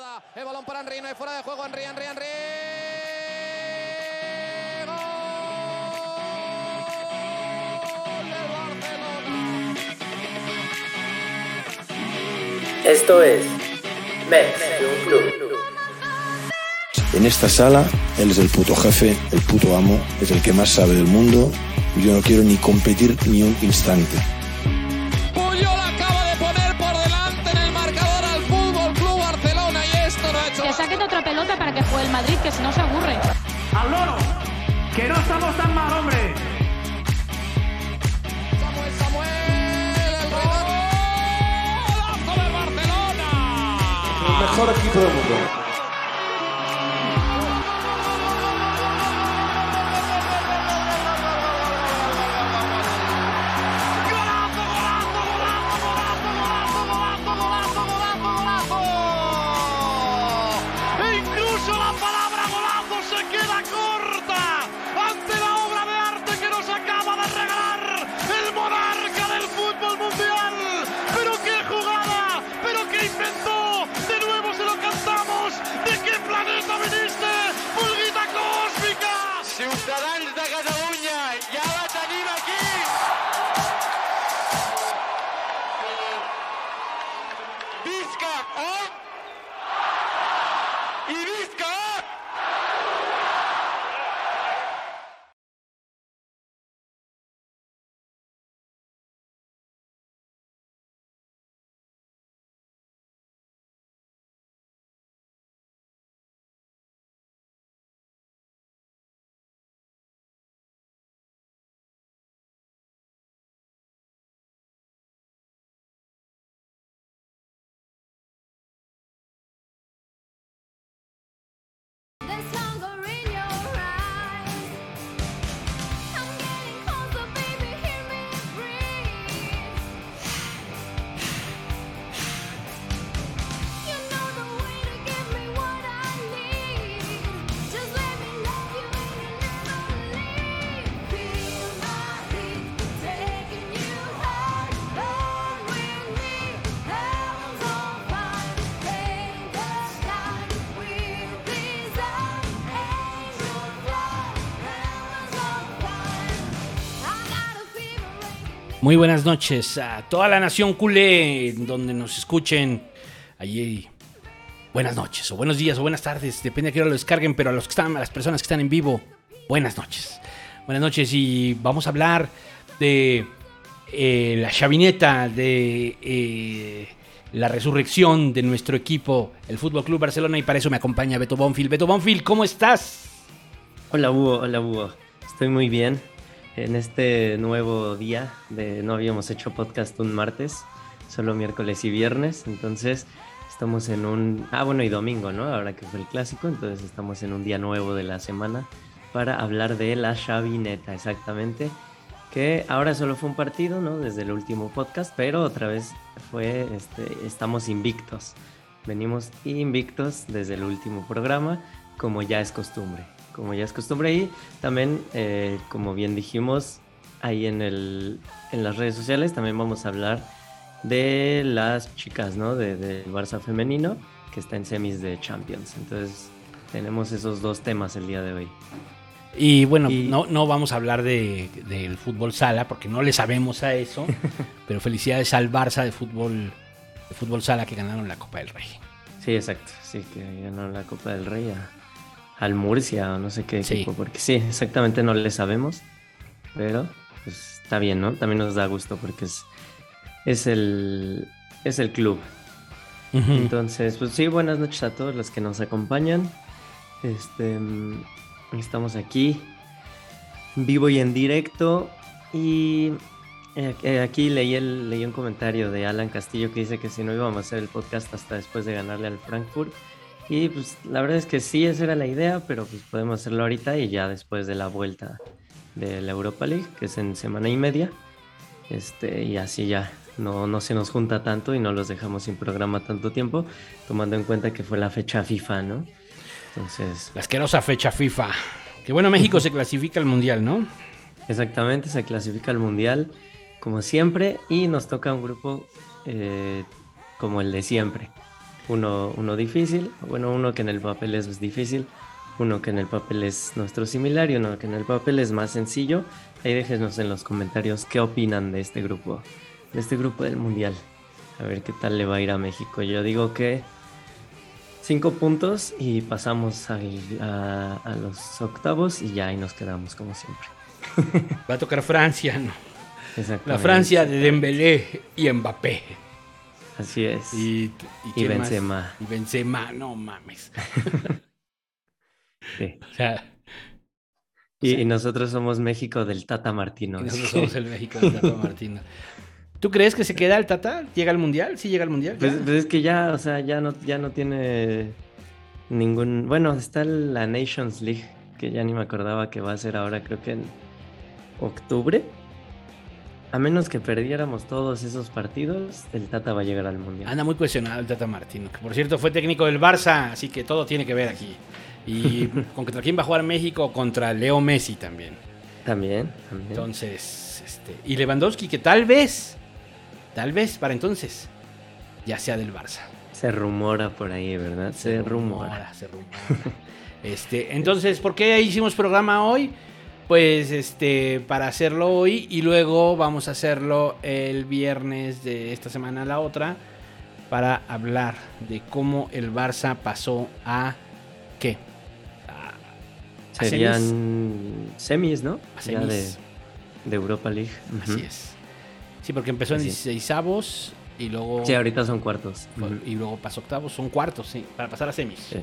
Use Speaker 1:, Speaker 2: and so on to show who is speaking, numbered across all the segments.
Speaker 1: jugada. El balón para Henry, no hay fuera de juego. Henry, Henry, Henry.
Speaker 2: Esto es Mets de un club.
Speaker 3: En esta sala, él es el puto jefe, el puto amo, es el que más sabe del mundo. y Yo no quiero ni competir ni un instante.
Speaker 4: Vamos, vamos.
Speaker 5: Muy buenas noches a toda la nación culé, donde nos escuchen. Allí, buenas noches, o buenos días, o buenas tardes, depende de qué hora lo descarguen, pero a, los que están, a las personas que están en vivo, buenas noches. Buenas noches, y vamos a hablar de eh, la chavineta, de eh, la resurrección de nuestro equipo, el Fútbol Club Barcelona, y para eso me acompaña Beto Bonfil. Beto Bonfil, ¿cómo estás?
Speaker 2: Hola Hugo, hola Hugo. Estoy muy bien en este nuevo día de no habíamos hecho podcast un martes, solo miércoles y viernes, entonces estamos en un ah bueno y domingo, ¿no? Ahora que fue el clásico, entonces estamos en un día nuevo de la semana para hablar de la chavineta, exactamente. Que ahora solo fue un partido, ¿no? Desde el último podcast, pero otra vez fue, este, estamos invictos. Venimos invictos desde el último programa, como ya es costumbre. Como ya es costumbre y también, eh, como bien dijimos, ahí en, el, en las redes sociales también vamos a hablar de las chicas, ¿no? De, del Barça femenino, que está en semis de Champions. Entonces, tenemos esos dos temas el día de hoy.
Speaker 5: Y bueno,
Speaker 2: Y-
Speaker 5: No, no vamos a hablar de, del fútbol sala porque no le sabemos a eso, pero felicidades al Barça de fútbol, de fútbol sala que ganaron la Copa del Rey.
Speaker 2: Sí, exacto. Sí, que ganó la Copa del Rey a- al Murcia o no sé qué
Speaker 5: Sí.
Speaker 2: equipo, porque sí, exactamente no le sabemos, pero pues está bien, ¿no? También nos da gusto porque es, es, el, es el club. Entonces, pues sí, buenas noches a todos los que nos acompañan. Este, mm, estamos aquí, vivo y en directo. Y eh, eh, aquí leí, el, leí un comentario de Alan Castillo que dice que si no íbamos a hacer el podcast hasta después de ganarle al Frankfurt. Y pues la verdad es que sí, esa era la idea, pero pues podemos hacerlo ahorita y ya después de la vuelta de la Europa League, que es en semana y media. Este, y así ya no, no se nos junta tanto y no los dejamos sin programa tanto tiempo, tomando en cuenta que fue la fecha FIFA, ¿no? Entonces,
Speaker 5: La asquerosa fecha FIFA. Que bueno, México se clasifica al Mundial, ¿no?
Speaker 2: exactamente, se clasifica al Mundial como siempre y nos toca un grupo eh, como el de siempre. Uno, uno difícil, bueno, uno que en el papel es difícil, uno que en el papel es nuestro similar y uno que en el papel es más sencillo. Ahí déjenos en los comentarios qué opinan de este grupo, de este grupo del Mundial. A ver qué tal le va a ir a México. Yo digo que cinco puntos y pasamos al- a, a los octavos y ya ahí nos quedamos como siempre.
Speaker 5: Va a tocar Francia, ¿no? La. Francia de Dembélé y Mbappé.
Speaker 2: Así es.
Speaker 5: Y, y,
Speaker 2: Y
Speaker 5: más?
Speaker 2: Benzema.
Speaker 5: Y Benzema, no mames.
Speaker 2: Sí.
Speaker 5: O sea,
Speaker 2: Y, y nosotros somos México del Tata Martino.
Speaker 5: nosotros somos el México de Tata Martino. ¿Tú crees que se queda el Tata? ¿Llega al Mundial? ¿Sí llega al Mundial?
Speaker 2: Pues, pues es que ya, o sea, ya no, ya no tiene ningún. Bueno, está la Nations League, que ya ni me acordaba que va a ser ahora, creo que en octubre. A menos que perdiéramos todos esos partidos, el Tata va a llegar al Mundial.
Speaker 5: Anda muy cuestionado el Tata Martino, que por cierto fue técnico del Barça, así que todo tiene que ver aquí. Y contra quién va a jugar México, contra Leo Messi también.
Speaker 2: También, también.
Speaker 5: Entonces, este, y Lewandowski, que tal vez, tal vez para entonces, ya sea del Barça.
Speaker 2: Se rumora por ahí, ¿verdad? Se, rumora.
Speaker 5: Se rumora. Este, entonces, ¿por qué hicimos programa hoy? Pues este, para hacerlo hoy y luego vamos a hacerlo el viernes de esta semana a la otra para hablar de cómo el Barça pasó a ¿qué? A-
Speaker 2: Serían semis, ¿no?
Speaker 5: A
Speaker 2: Ya de,
Speaker 5: semis.
Speaker 2: de Europa League.
Speaker 5: Así es. Sí, porque empezó en
Speaker 2: Así.
Speaker 5: 16 avos y luego
Speaker 2: Sí, ahorita son cuartos.
Speaker 5: fue- y luego pasó octavos, son cuartos, sí, para pasar a semis.
Speaker 2: Sí,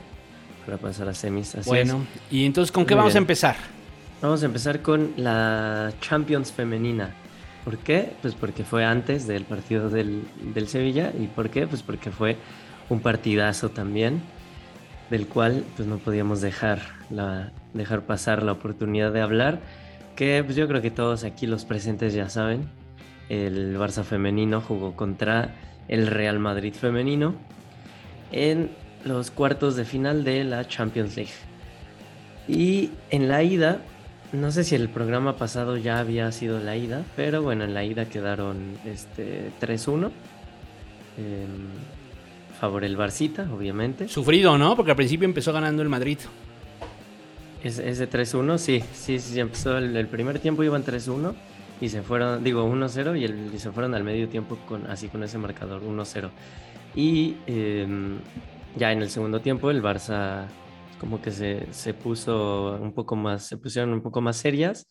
Speaker 2: para pasar a semis. Así
Speaker 5: bueno, y entonces ¿con qué
Speaker 2: Muy
Speaker 5: vamos a empezar?
Speaker 2: Vamos a empezar con la Champions femenina. ¿Por qué? Pues porque fue antes del partido del, del Sevilla. ¿Y por qué? Pues porque fue un partidazo también, del cual pues no podíamos dejar, dejar pasar la oportunidad de hablar. Que pues yo creo que todos aquí los presentes ya saben. El Barça femenino jugó contra el Real Madrid femenino en los cuartos de final de la Champions League. Y en la ida, no sé si el programa pasado ya había sido la ida, pero bueno, en la ida quedaron este 3-1. em, favor el Barcita, obviamente.
Speaker 5: Sufrido, ¿no? Porque al principio empezó ganando el Madrid.
Speaker 2: Es, ese 3-1, sí, sí, sí, empezó el, el primer tiempo iban 3-1 y se fueron, digo 1-0 y, y se fueron al medio tiempo con, así con ese marcador 1-0. Y em, ya en el segundo tiempo el Barça como que se, se puso un poco más, se pusieron un poco más serias.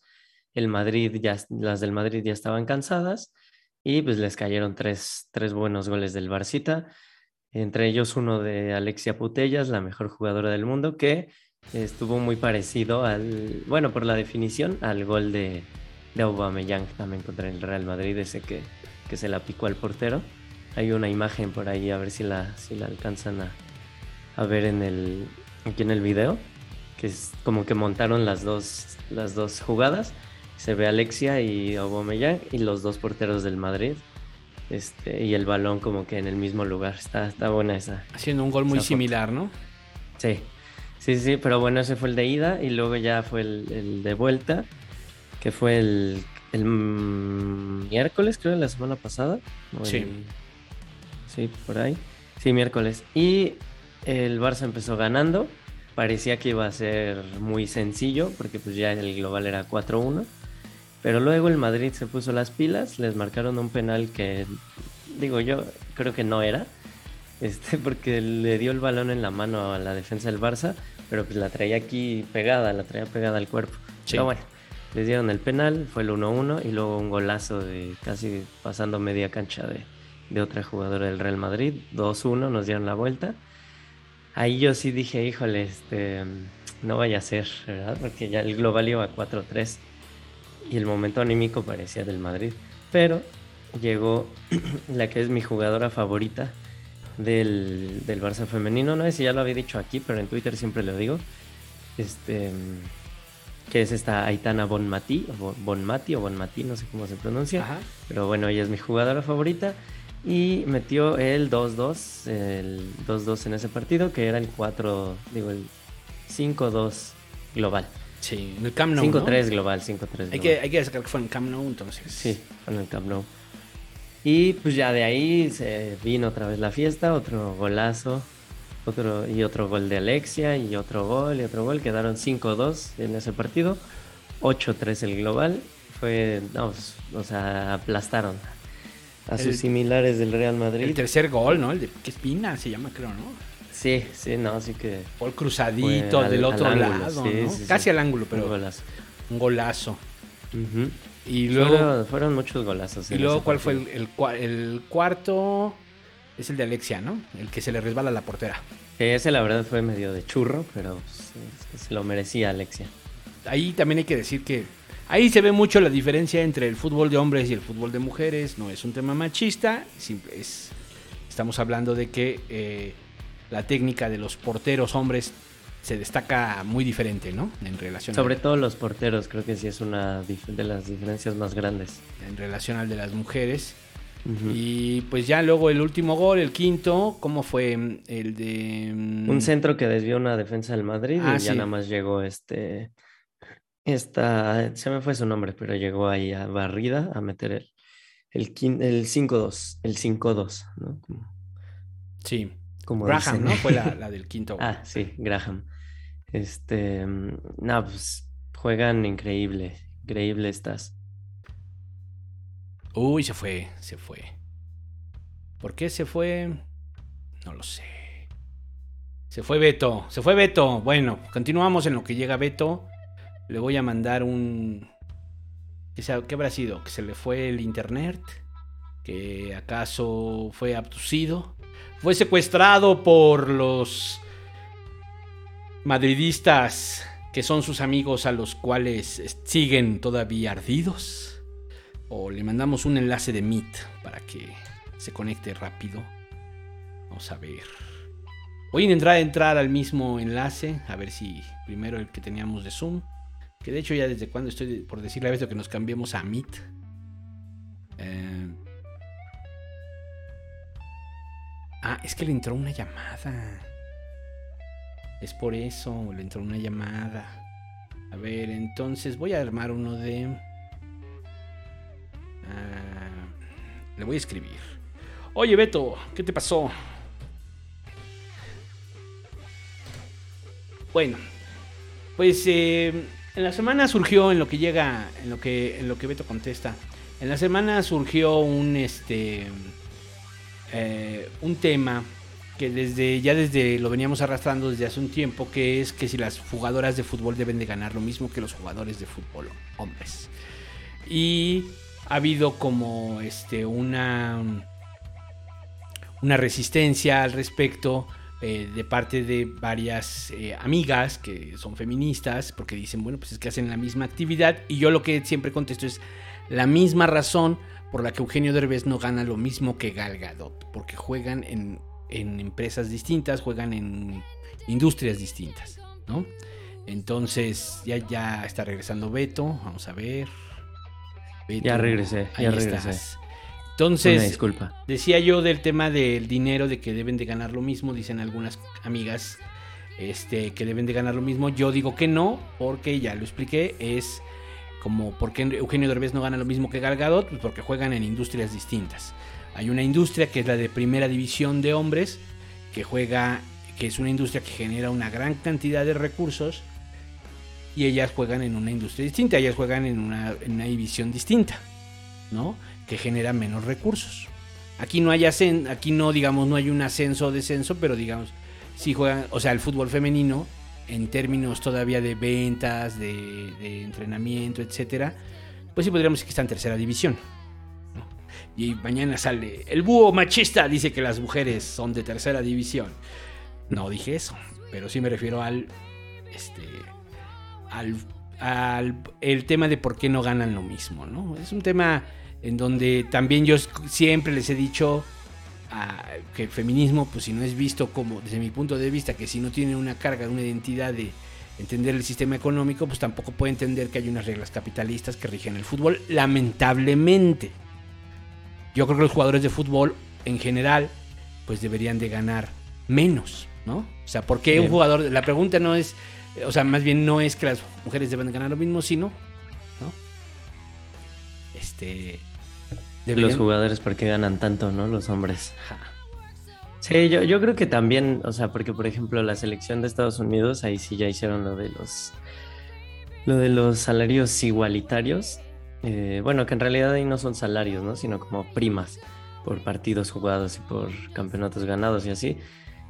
Speaker 2: El Madrid ya, las del Madrid ya estaban cansadas y pues les cayeron tres, tres buenos goles del Barcita. Entre ellos uno de Alexia Putellas, la mejor jugadora del mundo, que estuvo muy parecido al, bueno, por la definición, al gol de, de Aubameyang también contra el Real Madrid, ese que, que se la picó al portero. Hay una imagen por ahí, a ver si la, si la alcanzan a, a ver en el, aquí en el video, que es como que montaron las dos, las dos jugadas. Se ve Alexia y Aubameyang y los dos porteros del Madrid. Este, y el balón como que en el mismo lugar. Está, está buena esa,
Speaker 5: Haciendo un gol muy similar, ¿no?
Speaker 2: Sí, sí, sí, pero bueno, ese fue el de ida y luego ya fue el, el de vuelta, que fue el, el mm, miércoles, creo, la semana pasada.
Speaker 5: Sí.
Speaker 2: sí, por ahí. Sí, miércoles. Y el Barça empezó ganando. Parecía que iba a ser muy sencillo, porque pues ya el global era 4-1. Pero luego el Madrid se puso las pilas, les marcaron un penal que, digo yo, creo que no era. Este, porque le dio el balón en la mano a la defensa del Barça, pero pues la traía aquí pegada, la traía pegada al cuerpo.
Speaker 5: Sí.
Speaker 2: Pero bueno, les dieron el penal, fue el 1-1 y luego un golazo de casi pasando media cancha de, de otra jugadora del Real Madrid. 2-1, nos dieron la vuelta. Ahí yo sí dije, híjole, este, no vaya a ser, ¿verdad? Porque ya el global iba 4-3 y el momento anímico parecía del Madrid. Pero llegó la que es mi jugadora favorita del, del Barça femenino. No sé si ya lo había dicho aquí, pero en Twitter siempre lo digo. Este, que es esta Aitana Bonmati, o Bonmati o Bonmati, no sé cómo se pronuncia.
Speaker 5: Ajá.
Speaker 2: Pero bueno, ella es mi jugadora favorita. Y metió el 2-2, el 2-2 en ese partido, que era el 4, digo, el 5-2 global.
Speaker 5: Sí, en el Camp Nou, ¿no?
Speaker 2: 5-3 global, 5-3 global.
Speaker 5: Hay que, hay que sacar que fue en Camp Nou, entonces.
Speaker 2: Sí, con el Camp Nou. Y pues ya de ahí se vino otra vez la fiesta, otro golazo, otro y otro gol de Alexia y otro gol y otro gol. Quedaron 5-2 en ese partido, 8-3 el global. Fue, no, pues, o sea, aplastaron a
Speaker 5: El-
Speaker 2: sus similares del Real Madrid.
Speaker 5: El tercer gol, ¿no? El de Espina se llama, creo, ¿no?
Speaker 2: Sí, sí, no, así que
Speaker 5: Gol cruzadito
Speaker 2: al-
Speaker 5: del otro
Speaker 2: ángulo,
Speaker 5: lado,
Speaker 2: sí,
Speaker 5: ¿no?
Speaker 2: sí, sí.
Speaker 5: Casi al ángulo,
Speaker 2: un
Speaker 5: pero
Speaker 2: golazo.
Speaker 5: un golazo. Y luego,
Speaker 2: fueron, fueron muchos golazos.
Speaker 5: y luego ¿cuál fue el, el el cuarto? Es el de Alexia, ¿no? El que se le resbala a la portera.
Speaker 2: Ese la verdad fue medio de churro, pero se lo merecía Alexia.
Speaker 5: Ahí también hay que decir que ahí se ve mucho la diferencia entre el fútbol de hombres y el fútbol de mujeres. No es un tema machista, simple- es, estamos hablando de que eh, la técnica de los porteros hombres se destaca muy diferente, ¿no? En relación,
Speaker 2: Sobre todo los porteros, creo que sí es una de las diferencias más grandes.
Speaker 5: en relación al de las mujeres. Y pues ya luego el último gol, el quinto, ¿cómo fue? mm, El de... mm,
Speaker 2: Un centro que desvió una defensa del Madrid
Speaker 5: Ah,
Speaker 2: y ya nada más llegó este. Esta, se me fue su nombre, pero llegó ahí a Barrida a meter el, el, quin- el 5-2, el 5-2, ¿no? Como,
Speaker 5: Sí,
Speaker 2: como
Speaker 5: Graham,
Speaker 2: dicen.
Speaker 5: ¿no? Fue la, la del quinto.
Speaker 2: Ah, sí, Graham. Este, mm, no, pues juegan increíble, increíble estás.
Speaker 5: Uy, se fue, se fue. ¿Por qué se fue? No lo sé. Se fue Beto, se fue Beto. Bueno, continuamos en lo que llega Beto. Le voy a mandar un... ¿Qué, qué habrá sido? ¿Que se le fue el internet? ¿Que acaso fue abducido? ¿Fue secuestrado por los madridistas que son sus amigos a los cuales siguen todavía ardidos? O le mandamos un enlace de Meet para que se conecte rápido. Vamos a ver. Voy a entrar al mismo enlace. A ver si primero el que teníamos de Zoom. Que de hecho ya desde cuando estoy por decirle a Beto que nos cambiemos a Meet. Eh, Ah, es que le entró una llamada. Es por eso, le entró una llamada. A ver, entonces voy a armar uno de... Ah, le voy a escribir. Oye, Beto, ¿qué te pasó? Bueno, pues eh, en la semana surgió en lo que llega, en lo que, en lo que Beto contesta. En la semana surgió un este eh, un tema que desde ya desde lo veníamos arrastrando desde hace un tiempo, que es que si las jugadoras de fútbol deben de ganar lo mismo que los jugadores de fútbol hombres. Y ha habido como este una una resistencia al respecto eh, de parte de varias eh, amigas que son feministas, porque dicen, bueno, pues es que hacen la misma actividad. Y yo lo que siempre contesto es la misma razón por la que Eugenio Derbez no gana lo mismo que Gal Gadot, porque juegan en, en empresas distintas, juegan en industrias distintas, ¿no? Entonces, ya, ya está regresando Beto, vamos a ver. Beto,
Speaker 2: Ya regresé, ya
Speaker 5: ahí
Speaker 2: regresé.
Speaker 5: estás.
Speaker 2: Una
Speaker 5: Entonces,
Speaker 2: disculpa.
Speaker 5: Decía yo del tema del dinero, de que deben de ganar lo mismo, dicen algunas amigas este, que deben de ganar lo mismo. Yo digo que no, porque ya lo expliqué, es como por qué Eugenio Derbez no gana lo mismo que Gal Gadot, pues porque juegan en industrias distintas. Hay una industria que es la de primera división de hombres, que juega, que es una industria que genera una gran cantidad de recursos, y ellas juegan en una industria distinta, ellas juegan en una, en una división distinta, ¿no? Que genera menos recursos. Aquí no hay ascen aquí no digamos no hay un ascenso o descenso, pero digamos sí juegan, o sea, el fútbol femenino en términos todavía de ventas, de, de entrenamiento, etcétera, pues sí podríamos decir que está en tercera división. Y mañana sale el búho machista dice que las mujeres son de tercera división. No dije eso, pero sí me refiero al este al, al el tema de por qué no ganan lo mismo, ¿no? Es un tema en donde también yo siempre les he dicho ah, que el feminismo, pues si no es visto como, desde mi punto de vista, que si no tiene una carga, una identidad de entender el sistema económico, pues tampoco puede entender que hay unas reglas capitalistas que rigen el fútbol, lamentablemente. Yo creo que los jugadores de fútbol, en general, pues deberían de ganar menos, ¿no? O sea, ¿por qué un jugador, la pregunta no es, o sea, más bien no es que las mujeres deben ganar lo mismo, sino, ¿no? Este, Deberían-
Speaker 2: los jugadores por qué ganan tanto, ¿no? Los hombres. Sí, yo, yo creo que también, o sea, porque por ejemplo la selección de Estados Unidos, ahí sí ya hicieron lo de los lo de los salarios igualitarios. Eh, bueno, que en realidad ahí no son salarios, ¿no? Sino como primas por partidos jugados y por campeonatos ganados y así.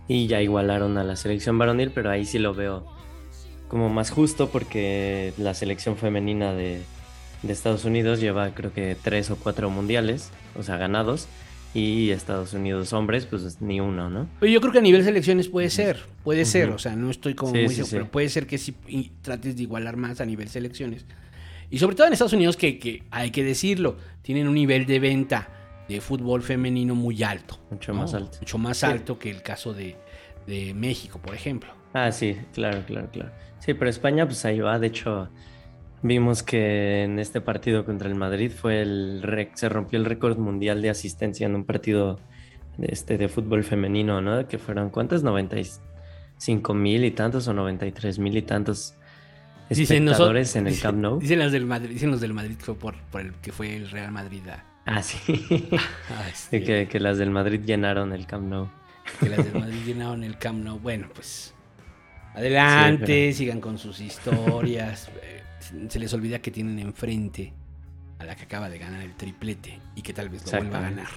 Speaker 2: Y ya igualaron a la selección varonil, pero ahí sí lo veo como más justo porque la selección femenina de, de Estados Unidos lleva creo que tres o cuatro mundiales, o sea, ganados. Y Estados Unidos hombres, pues ni uno, ¿no?
Speaker 5: Pero yo creo que a nivel selecciones puede ser, puede ser, o sea, no estoy como
Speaker 2: Sí,
Speaker 5: muy
Speaker 2: sí,
Speaker 5: seguro,
Speaker 2: sí.
Speaker 5: pero puede ser que sí y trates de igualar más a nivel selecciones. Y sobre todo en Estados Unidos, que, que hay que decirlo, tienen un nivel de venta de fútbol femenino muy alto.
Speaker 2: Mucho
Speaker 5: ¿no?
Speaker 2: más alto.
Speaker 5: Mucho más alto que el caso de, de México, por ejemplo.
Speaker 2: Ah, sí, claro, claro, claro. Sí, pero España, pues ahí va. De hecho, vimos que en este partido contra el Madrid fue el rec- se rompió el récord mundial de asistencia en un partido de, este, de fútbol femenino, ¿no? Que fueron, ¿cuántas? 95 mil y tantos o 93 mil y tantos
Speaker 5: Dicen
Speaker 2: espectadores en el Camp Nou.
Speaker 5: Dicen los del Madrid, dicen los del Madrid que fue por, por el que fue el Real Madrid a,
Speaker 2: Ah, sí.
Speaker 5: a este-
Speaker 2: Sí, que, que las del Madrid llenaron el Camp Nou.
Speaker 5: que las del Madrid llenaron el Camp Nou. Bueno, pues adelante,
Speaker 2: Sí,
Speaker 5: sigan con sus historias. Se les olvida que tienen enfrente a la que acaba de ganar el triplete y que tal vez lo vuelva a ganar.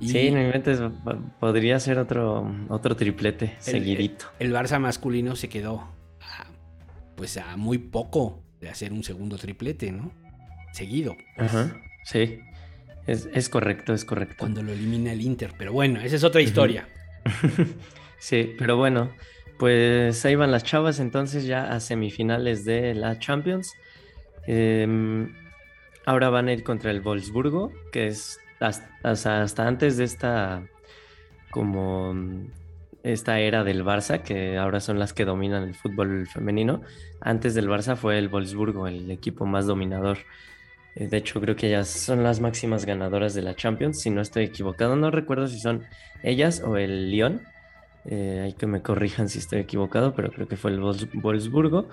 Speaker 5: Y
Speaker 2: Sí, no inventes, po- podría ser otro, otro triplete
Speaker 5: el-
Speaker 2: seguidito.
Speaker 5: El, Barça masculino se quedó a, pues a muy poco de hacer un segundo triplete, ¿no? Seguido.
Speaker 2: Ajá, sí. Es, es correcto, es correcto.
Speaker 5: Cuando lo elimina el Inter. Pero bueno, esa es otra historia.
Speaker 2: Sí, pero bueno, pues ahí van las chavas entonces ya a semifinales de la Champions. Em, ahora van a ir contra el Wolfsburgo, que es hasta, hasta- antes de esta como esta era del Barça, que ahora son las que dominan el fútbol femenino. Antes del Barça fue el Wolfsburgo, el equipo más dominador. Eh, De hecho, creo que ellas son las máximas ganadoras de la Champions, si no estoy equivocado. No recuerdo si son ellas o el Lyon. Eh, hay que me corrijan si estoy equivocado, pero creo que fue el Wolfs- Wolfsburgo.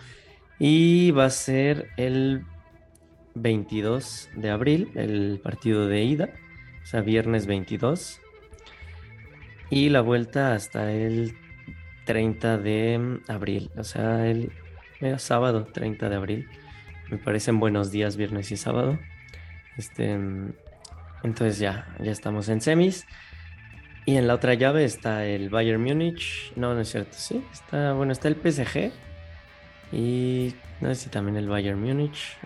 Speaker 2: Y va a ser el 22 de abril, el partido de ida, o sea, viernes 22. Y la vuelta hasta el 30 de abril, o sea, el eh, sábado 30 de abril. Me parecen buenos días, viernes y sábado. Este, mm, entonces ya, ya estamos en semis. Y en la otra llave está el Bayern Múnich. No, no es cierto, sí. Está, bueno, está el PSG. Y no sé si también el Bayern Múnich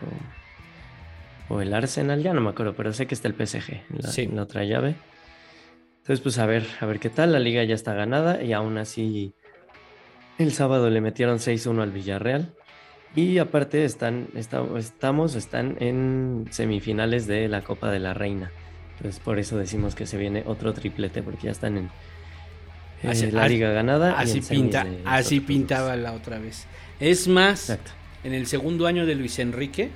Speaker 2: o, o el Arsenal, ya no me acuerdo, pero sé que está el PSG en la,
Speaker 5: Sí.
Speaker 2: en la otra llave. Entonces, pues a ver, a ver qué tal. La liga ya está ganada y aún así el sábado le metieron 6-1 al Villarreal. Y aparte están, esta- estamos, están en semifinales de la Copa de la Reina. Entonces por eso decimos que se viene otro triplete, porque ya están en eh,
Speaker 5: Así-
Speaker 2: la liga ganada.
Speaker 5: Así pinta, así pintaba la otra vez. Es más,
Speaker 2: Exacto.
Speaker 5: en el segundo año de Luis Enrique,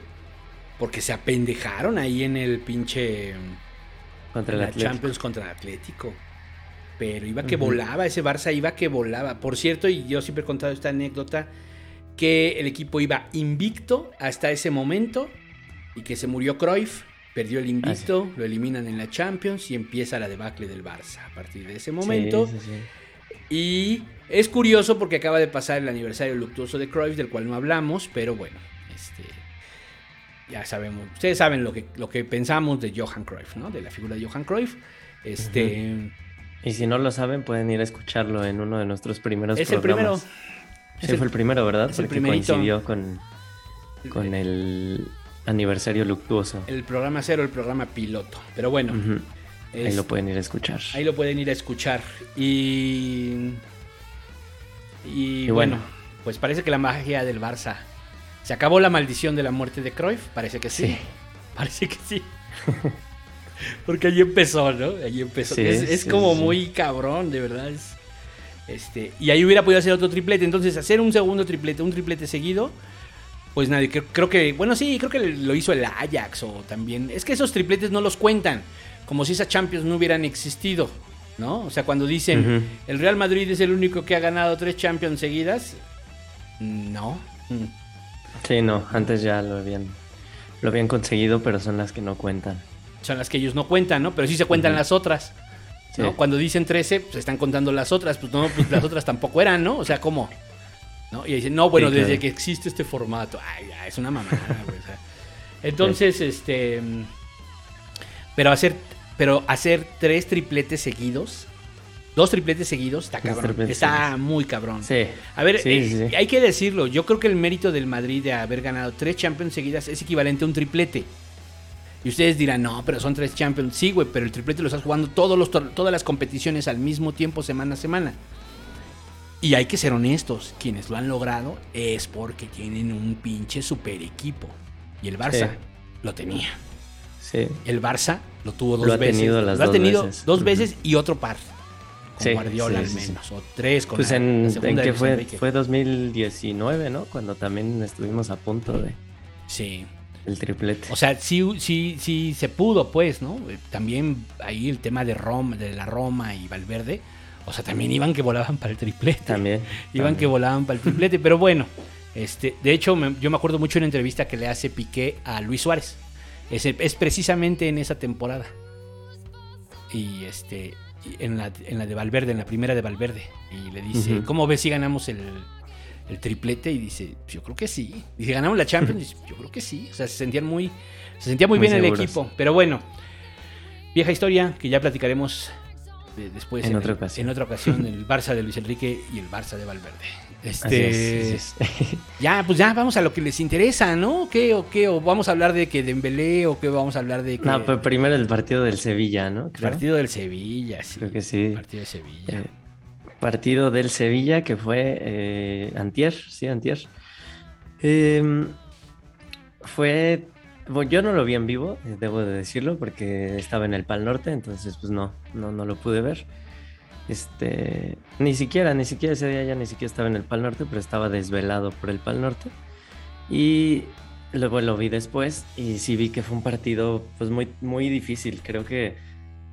Speaker 5: porque se apendejaron ahí en el pinche
Speaker 2: Contra el
Speaker 5: la
Speaker 2: Atlético.
Speaker 5: Champions contra el Atlético. Pero iba que volaba, ese Barça iba que volaba. Por cierto, y yo siempre he contado esta anécdota, que el equipo iba invicto hasta ese momento y que se murió Cruyff, perdió el invicto, lo eliminan en la Champions y empieza la debacle del Barça a partir de ese momento.
Speaker 2: Sí, sí, sí.
Speaker 5: Y es curioso porque acaba de pasar el aniversario luctuoso de Cruyff, del cual no hablamos, pero bueno, este, ya sabemos, ustedes saben lo que, lo que pensamos de Johan Cruyff, ¿no? De la figura de Johan Cruyff. Este,
Speaker 2: Y si no lo saben, pueden ir a escucharlo en uno de nuestros primeros
Speaker 5: es el primero.
Speaker 2: programas.
Speaker 5: Es el-
Speaker 2: fue el primero, ¿verdad?
Speaker 5: el
Speaker 2: Porque coincidió con, con el aniversario luctuoso.
Speaker 5: El programa cero, el programa piloto. Pero bueno.
Speaker 2: Ahí
Speaker 5: es-
Speaker 2: lo pueden ir a escuchar.
Speaker 5: ahí lo pueden ir a escuchar. Y, y,
Speaker 2: Y
Speaker 5: bueno,
Speaker 2: bueno.
Speaker 5: pues parece que la magia del Barça. ¿Se acabó la maldición de la muerte de Cruyff? Parece que sí.
Speaker 2: Sí.
Speaker 5: Parece que sí. Porque allí empezó, ¿no? Allí empezó.
Speaker 2: Sí,
Speaker 5: es es
Speaker 2: sí,
Speaker 5: como muy cabrón, de verdad. es- este, y ahí hubiera podido hacer otro triplete. Entonces, hacer un segundo triplete, un triplete seguido, pues nadie. Creo, creo que, bueno, sí, creo que lo hizo el Ajax o también. Es que esos tripletes no los cuentan. Como si esas Champions no hubieran existido, ¿no? O sea, cuando dicen el Real Madrid es el único que ha ganado tres Champions seguidas, no.
Speaker 2: Sí, no, antes ya lo habían, lo habían conseguido, pero son las que no cuentan.
Speaker 5: son las que ellos no cuentan, ¿no? Pero sí se cuentan las otras. ¿no?
Speaker 2: Sí.
Speaker 5: Cuando dicen 13, pues están contando las otras. Pues no, pues las otras tampoco eran, ¿no? O sea, ¿cómo? ¿No? Y dicen, no, bueno,
Speaker 2: Sí,
Speaker 5: desde
Speaker 2: claro.
Speaker 5: que existe este formato. Ay, es una mamada, güey. Entonces, este. Pero hacer, pero hacer tres tripletes seguidos. Dos tripletes seguidos está cabrón. Está muy cabrón.
Speaker 2: Sí.
Speaker 5: A ver,
Speaker 2: Sí,
Speaker 5: eh, hay que decirlo. Yo creo que el mérito del Madrid de haber ganado tres Champions seguidas es equivalente a un triplete. Y ustedes dirán, no, pero son tres Champions. Sí, güey, pero el triplete lo estás jugando todos los, todas las competiciones al mismo tiempo, semana a semana. Y hay que ser honestos. Quienes lo han logrado es porque tienen un pinche super equipo. Y el Barça
Speaker 2: Sí.
Speaker 5: lo tenía.
Speaker 2: Sí.
Speaker 5: El Barça lo tuvo dos
Speaker 2: Lo ha
Speaker 5: veces.
Speaker 2: tenido las
Speaker 5: lo ha tenido
Speaker 2: veces.
Speaker 5: dos veces y otro par. Con
Speaker 2: Sí,
Speaker 5: Guardiola
Speaker 2: sí,
Speaker 5: al menos. O tres con
Speaker 2: Pues
Speaker 5: la-
Speaker 2: en,
Speaker 5: la
Speaker 2: en que fue,
Speaker 5: Enrique.
Speaker 2: fue 2019, ¿no? Cuando también estuvimos a punto de
Speaker 5: Sí.
Speaker 2: el triplete.
Speaker 5: O sea, sí, sí, sí se pudo, pues, ¿no? También ahí el tema de Roma, de la Roma y Valverde. O sea, también iban que volaban para el triplete.
Speaker 2: También.
Speaker 5: Iban
Speaker 2: también.
Speaker 5: que volaban para el triplete. Pero bueno, este, de hecho, me- yo me acuerdo mucho de una entrevista que le hace Piqué a Luis Suárez. Es, es precisamente en esa temporada. Y este. y En la, en la de Valverde, en la primera de Valverde. Y le dice. ¿cómo ves si ganamos el, el triplete? Y dice, yo creo que sí. Dice, ¿ganamos la Champions? Dice, yo creo que sí. O sea, se sentían muy. Se sentía muy,
Speaker 2: Muy
Speaker 5: bien el equipo. Pero bueno. Vieja historia que ya platicaremos después
Speaker 2: En otra ocasión.
Speaker 5: en otra ocasión, el Barça de Luis Enrique y el Barça de Valverde. Este,
Speaker 2: es, así es.
Speaker 5: ya, pues ya vamos a lo que les interesa, ¿no? ¿Qué o qué? ¿O vamos a hablar de que Dembélé o qué vamos a hablar de que
Speaker 2: No, pero primero el partido del Sevilla, ¿no? Creo.
Speaker 5: partido del Sevilla, sí.
Speaker 2: Creo que sí.
Speaker 5: Partido de Sevilla.
Speaker 2: Eh, partido del Sevilla que fue eh, antier, sí, antier. Em, fue, yo no lo vi en vivo, eh, debo de decirlo, porque estaba en el Pal Norte, entonces pues no, no, no lo pude ver. Este, ni siquiera, ni siquiera ese día ya ni siquiera estaba en el Pal Norte, pero estaba desvelado por el Pal Norte. Y luego lo vi después y sí vi que fue un partido pues muy, muy difícil. Creo que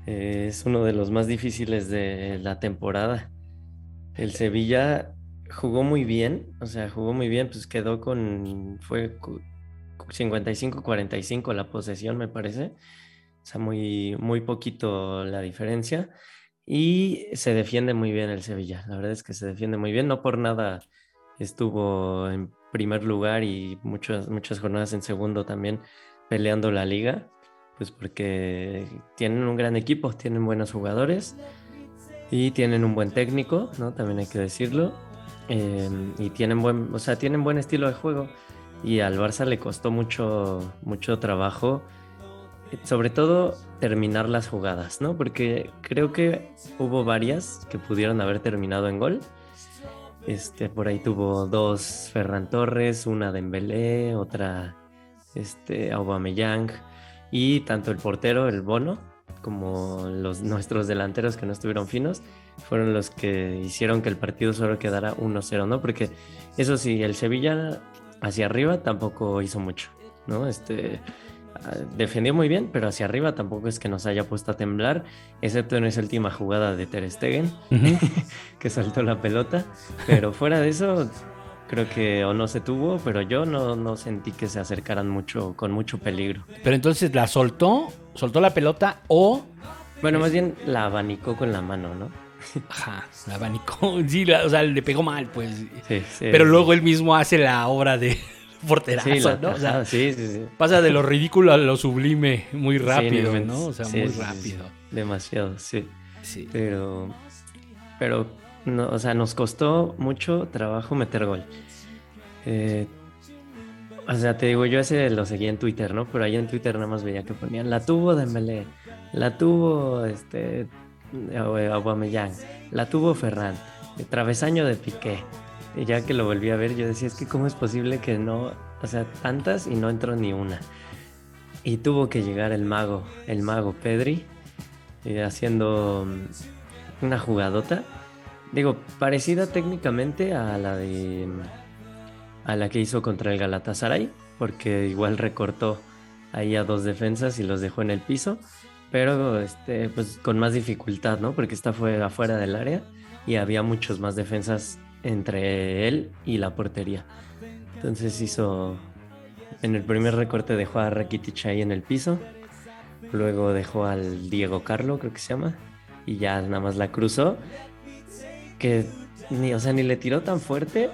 Speaker 2: eh, es uno de los más difíciles de la temporada. El Sevilla jugó muy bien, o sea, jugó muy bien, pues quedó con, fue 55-45 la posesión, me parece. O sea, muy, muy poquito la diferencia. Y se defiende muy bien el Sevilla. La verdad es que se defiende muy bien. No por nada estuvo en primer lugar y muchas, muchas jornadas en segundo también peleando la liga. Pues porque tienen un gran equipo, tienen buenos jugadores y tienen un buen técnico, ¿no? También hay que decirlo. Eh, y tienen buen, o sea, tienen buen estilo de juego. Y al Barça le costó mucho, mucho trabajo sobre todo terminar las jugadas, ¿no? Porque creo que hubo varias que pudieron haber terminado en gol. Este, por ahí tuvo dos Ferran Torres, una Dembélé, otra este, Aubameyang y tanto el portero, el Bono, como los nuestros delanteros que no estuvieron finos, fueron los que hicieron que el partido solo quedara 1-0, ¿no? Porque eso sí, el Sevilla hacia arriba tampoco hizo mucho, ¿no? Este, ah, defendió muy bien, pero hacia arriba tampoco es que nos haya puesto a temblar, excepto en esa última jugada de Ter Stegen, que saltó la pelota, pero fuera de eso creo que o no se tuvo, pero yo no, no sentí que se acercaran mucho, con mucho peligro.
Speaker 5: Pero entonces la soltó, soltó la pelota o
Speaker 2: Bueno, más bien la abanicó con la mano, ¿no?
Speaker 5: Ajá, la abanicó, sí, la- o sea, le pegó mal, pues.
Speaker 2: Sí, sí.
Speaker 5: Pero luego él mismo hace la obra de porterazo,
Speaker 2: la-
Speaker 5: ¿no? O sea,
Speaker 2: ajá, sí, sí, sí.
Speaker 5: pasa de lo ridículo a lo sublime muy rápido, ¿no? O sea, muy rápido.
Speaker 2: Demasiado, sí.
Speaker 5: Sí.
Speaker 2: Pero, pero, no, o sea, nos costó mucho trabajo meter gol. Eh, o sea, te digo, yo ese lo seguía en Twitter, ¿no? Pero ahí en Twitter nada más veía que ponían, la tuvo Dembélé, la tuvo, este, Aubameyang, la tuvo Ferran, el travesaño de Piqué. Y ya que lo volví a ver, yo decía, es que cómo es posible que no, o sea, tantas y no entró ni una. Y tuvo que llegar el mago, el mago Pedri, eh, haciendo mm, una jugadota. Digo, parecida técnicamente a la de a la que hizo contra el Galatasaray, porque igual recortó ahí a dos defensas y los dejó en el piso, pero este, pues con más dificultad, ¿no? Porque esta fue afuera del área y había muchos más defensas entre él y la portería. Entonces hizo en el primer recorte dejó a Rakitic ahí en el piso. Luego dejó al Diego Carlo, creo que se llama. Y ya nada más la cruzó. Que ni, o sea, ni le tiró tan fuerte.